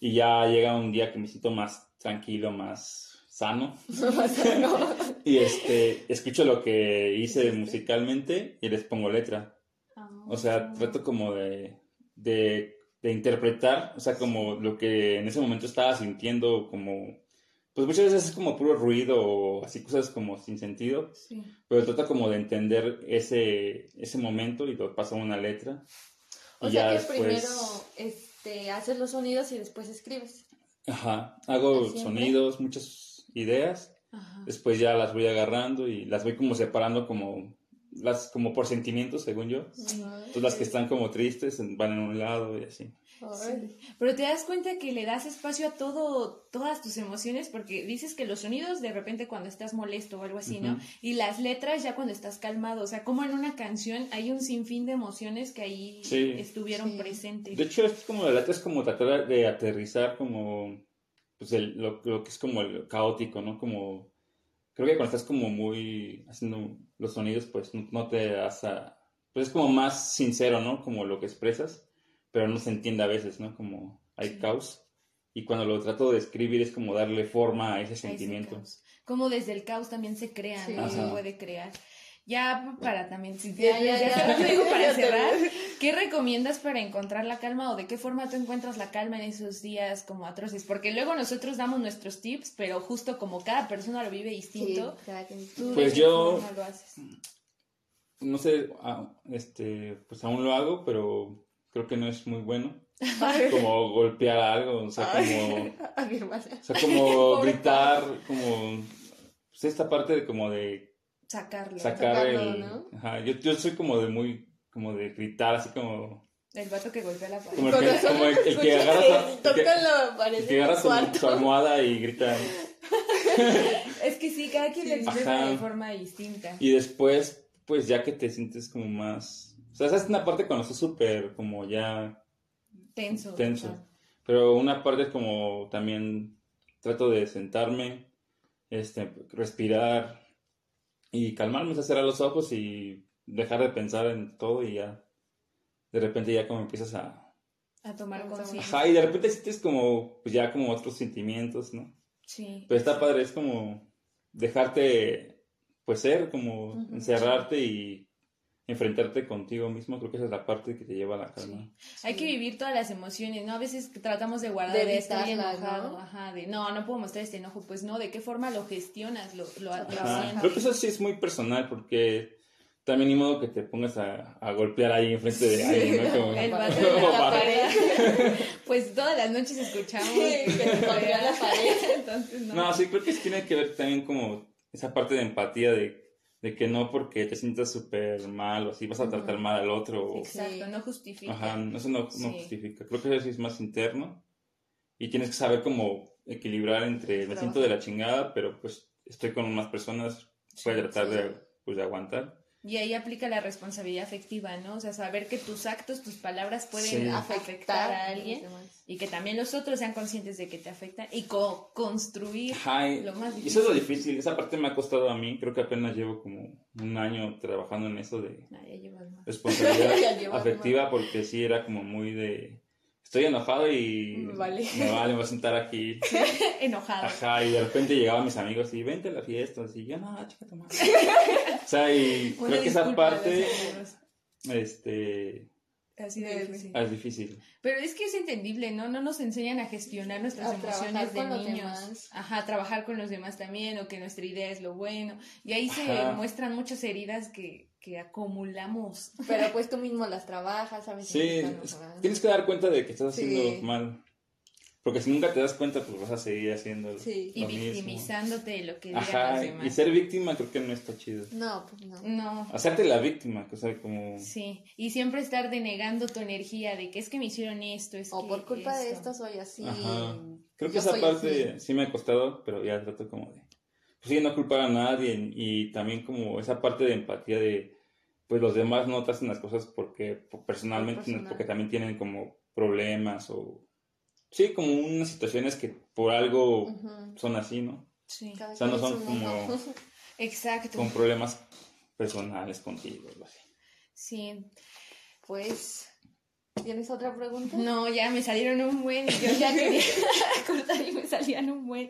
[SPEAKER 3] y ya llega un día que me siento más tranquilo, más sano. y este, escucho lo que hice musicalmente y les pongo letra. Ah, o sea, trato como de, de, de interpretar, o sea, como lo que en ese momento estaba sintiendo, como pues muchas veces es como puro ruido o así cosas como sin sentido, sí. pero trata como de entender ese, ese momento y lo pasa una letra.
[SPEAKER 2] O sea que primero este, haces los sonidos y después escribes.
[SPEAKER 3] Ajá, hago sonidos, muchas ideas, después ya las voy agarrando y las voy como separando como las como por sentimientos según yo. Entonces las que están como tristes van en un lado y así.
[SPEAKER 1] Pero te das cuenta que le das espacio a todo, todas tus emociones, porque dices que los sonidos de repente cuando estás molesto o algo así, ¿no? Y las letras ya cuando estás calmado, o sea, como en una canción hay un sinfín de emociones que ahí estuvieron presentes.
[SPEAKER 3] De hecho, es como la letra es como tratar de aterrizar como, pues lo, lo que es como el caótico, ¿no? Como, creo que cuando estás como muy haciendo los sonidos, pues no, te das a, pues es como más sincero, ¿no? Como lo que expresas pero no se entiende a veces, ¿no? Como hay caos. Y cuando lo trato de escribir es como darle forma a ese sentimiento.
[SPEAKER 1] como desde el caos también se crea, ¿no? Se puede crear. Ya para también, si ya, ya, ya, digo para cerrar, ¿qué recomiendas para encontrar la calma o de qué forma tú encuentras la calma en esos días como atroces? Porque luego nosotros damos nuestros tips, pero justo como cada persona lo vive distinto,
[SPEAKER 3] pues yo no sé, ah, este, pues aún lo hago, pero creo que no es muy bueno. Como golpear algo, o sea, como. o sea, como gritar, como. Pues esta parte de como de.
[SPEAKER 1] Sacarlo.
[SPEAKER 3] Sacar el. Ajá, yo, yo soy como de muy. Como de gritar, así como.
[SPEAKER 1] El vato que golpea la pared.
[SPEAKER 3] Como el que, como el, que agarra, que, que agarra su, almohada y grita.
[SPEAKER 1] es que sí, cada quien le dice de forma distinta.
[SPEAKER 3] Y después, pues ya que te sientes como más sea, esa es una parte cuando estás súper como ya...
[SPEAKER 1] Tenso.
[SPEAKER 3] Tenso. Pero una parte es como también trato de sentarme, este, respirar y calmarme, cerrar los ojos y dejar de pensar en todo y ya de repente ya como empiezas a...
[SPEAKER 1] A tomar conciencia.
[SPEAKER 3] Ajá, y de repente sientes como, pues ya como otros sentimientos, ¿no?
[SPEAKER 1] Sí.
[SPEAKER 3] Pero está padre, es como dejarte, pues ser, como encerrarte y enfrentarte contigo mismo, creo que esa es la parte que te lleva a la calma.
[SPEAKER 1] Hay que vivir todas las emociones, ¿no? A veces tratamos de guardar de, estar enojado, ¿no? ajá, de no, no puedo mostrar este enojo, pues no, ¿de qué forma lo gestionas? Lo, lo,
[SPEAKER 3] Creo que eso sí es muy personal porque también ni modo que te pongas a, a golpear ahí enfrente de alguien, ¿no? Como,
[SPEAKER 1] El de la pared. pues todas las noches escuchamos que golpea la pared, entonces no.
[SPEAKER 3] No, sí, creo que tiene que ver también como esa parte de empatía de de que no porque te sientas súper mal o así vas a tratar mal al otro.
[SPEAKER 1] Exacto, no justifica.
[SPEAKER 3] Ajá, eso no, no justifica. Creo que eso es más interno y tienes que saber cómo equilibrar entre me siento de la chingada, pero pues estoy con más personas, voy a tratar de, pues, de aguantar.
[SPEAKER 1] Y ahí aplica la responsabilidad afectiva, ¿no? O sea, saber que tus actos, tus palabras pueden afectar a alguien y que también los otros sean conscientes de que te afectan y co-construir lo más difícil.
[SPEAKER 3] Eso es lo difícil, esa parte me ha costado a mí, creo que apenas llevo como un año trabajando en eso de
[SPEAKER 1] ah,
[SPEAKER 3] responsabilidad afectiva porque sí era como muy de estoy enojado y
[SPEAKER 1] me vale,
[SPEAKER 3] me voy a sentar aquí.
[SPEAKER 1] enojado.
[SPEAKER 3] Ajá, y de repente llegaban mis amigos y vente a la fiesta, así, yo no, chica, toma. o sea, y creo que esa parte, este,
[SPEAKER 1] Así de difícil.
[SPEAKER 3] Es difícil.
[SPEAKER 1] Pero es que es entendible, ¿no? No nos enseñan a gestionar nuestras
[SPEAKER 2] A
[SPEAKER 1] emociones
[SPEAKER 2] trabajar
[SPEAKER 1] de
[SPEAKER 2] con los
[SPEAKER 1] niños.
[SPEAKER 2] demás.
[SPEAKER 1] Ajá, trabajar con los demás también, o que nuestra idea es lo bueno. Y ahí se muestran muchas heridas que, que acumulamos.
[SPEAKER 2] Pero pues tú mismo las trabajas, sabes.
[SPEAKER 3] Sí, tienes que dar cuenta de que estás
[SPEAKER 2] Sí.
[SPEAKER 3] haciendo mal. Porque si nunca te das cuenta, pues vas a seguir haciendo
[SPEAKER 2] Sí.
[SPEAKER 1] Y
[SPEAKER 3] lo mismo.
[SPEAKER 1] victimizándote de lo que digan
[SPEAKER 3] Ajá,
[SPEAKER 1] los
[SPEAKER 3] y
[SPEAKER 1] demás.
[SPEAKER 3] ser víctima creo que no está chido.
[SPEAKER 2] No, pues no.
[SPEAKER 1] No.
[SPEAKER 3] Hacerte la víctima, que o sea, como...
[SPEAKER 1] Sí, y siempre estar denegando tu energía de que es que me hicieron esto, es
[SPEAKER 2] O
[SPEAKER 1] que
[SPEAKER 2] por culpa de
[SPEAKER 1] esto.
[SPEAKER 2] esto soy así.
[SPEAKER 3] Ajá. Creo que
[SPEAKER 2] yo
[SPEAKER 3] esa parte
[SPEAKER 2] así.
[SPEAKER 3] sí me ha costado, pero ya trato como de... Pues sí, no culpar a nadie y también como esa parte de empatía de... Pues los demás no te hacen las cosas porque por- personalmente,
[SPEAKER 2] personal.
[SPEAKER 3] porque también tienen como problemas o... Sí, como unas situaciones que por algo son así, ¿no?
[SPEAKER 1] Sí,
[SPEAKER 2] Cada
[SPEAKER 3] O sea, no son como
[SPEAKER 1] exacto.
[SPEAKER 3] con problemas personales contigo, así.
[SPEAKER 1] Sí.
[SPEAKER 2] Pues, ¿tienes otra pregunta?
[SPEAKER 1] No, ya me salieron un buen, yo ya quería cortar y me salían un buen.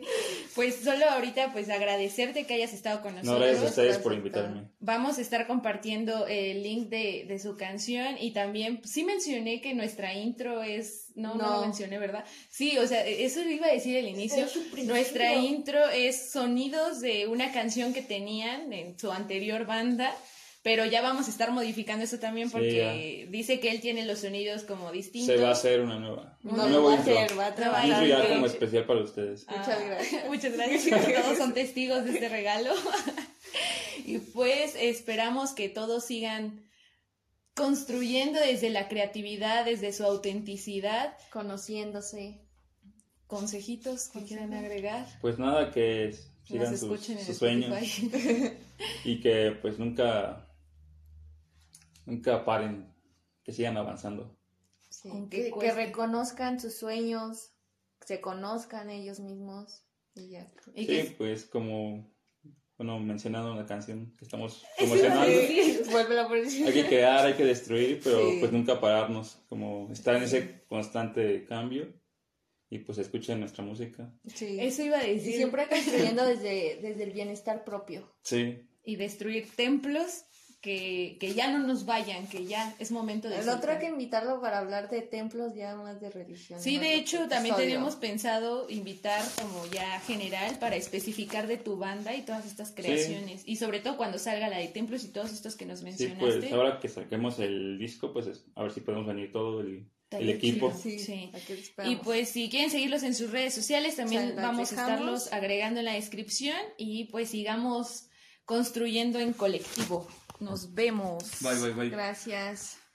[SPEAKER 1] Pues solo ahorita pues agradecerte que hayas estado con
[SPEAKER 3] No,
[SPEAKER 1] nosotros.
[SPEAKER 3] gracias a ustedes por invitarme.
[SPEAKER 1] Vamos a estar compartiendo el link de, de su canción y también sí mencioné que nuestra intro es, no, no,
[SPEAKER 2] No.
[SPEAKER 1] lo mencioné, ¿verdad? Sí, o sea, eso iba a decir al inicio. Nuestra intro es sonidos de una canción que tenían en su anterior banda. Pero ya vamos a estar modificando eso también
[SPEAKER 3] Sí,
[SPEAKER 1] porque dice que él tiene los sonidos como distintos.
[SPEAKER 3] Se va a hacer una nueva.
[SPEAKER 2] No
[SPEAKER 3] un nuevo
[SPEAKER 2] va a hacer, va a trabajar.
[SPEAKER 3] Ya como especial para ustedes.
[SPEAKER 1] Ah,
[SPEAKER 2] Muchas gracias.
[SPEAKER 1] Muchas gracias. Todos son testigos de este regalo. y pues esperamos que todos sigan construyendo desde la creatividad, desde su autenticidad.
[SPEAKER 2] Conociéndose.
[SPEAKER 1] Consejitos que quieran agregar.
[SPEAKER 3] Pues nada, que sigan sus,
[SPEAKER 1] escuchen en
[SPEAKER 3] sus sueños y que pues nunca, nunca paren, que sigan avanzando.
[SPEAKER 2] Sí. Que, que reconozcan sus sueños, se conozcan ellos mismos. Y ya.
[SPEAKER 1] Y
[SPEAKER 3] Sí,
[SPEAKER 1] que-
[SPEAKER 3] pues como, bueno, mencionando la canción que estamos promocionando.
[SPEAKER 2] a por
[SPEAKER 3] Hay que crear, hay que destruir, pero
[SPEAKER 2] Sí.
[SPEAKER 3] pues nunca pararnos, como estar en ese constante cambio y pues escuchen nuestra música.
[SPEAKER 2] Sí.
[SPEAKER 1] Eso iba a
[SPEAKER 2] Y
[SPEAKER 1] decir.
[SPEAKER 2] siempre construyendo desde, desde el bienestar propio.
[SPEAKER 3] Sí,
[SPEAKER 1] Y destruir templos que, que ya no nos vayan, que ya es momento de
[SPEAKER 2] El otro hay que invitarlo para hablar de templos ya más de religión.
[SPEAKER 1] Sí,
[SPEAKER 2] ¿no?
[SPEAKER 1] de hecho,
[SPEAKER 2] Episodio.
[SPEAKER 1] también tenemos pensado invitar como ya general para especificar de tu banda y todas estas creaciones. Y sobre todo cuando salga la de templos y todos estos que nos
[SPEAKER 3] sí,
[SPEAKER 1] mencionaste.
[SPEAKER 3] pues ahora que saquemos el disco, pues es- a ver si podemos venir todo el, equipo.
[SPEAKER 2] Sí,
[SPEAKER 1] Sí. Y pues si quieren seguirlos en sus redes sociales, también
[SPEAKER 2] O sea, las
[SPEAKER 1] vamos a estarlos agregando en la descripción y pues sigamos construyendo en colectivo. Nos vemos.
[SPEAKER 3] Bye, bye, bye.
[SPEAKER 2] Gracias.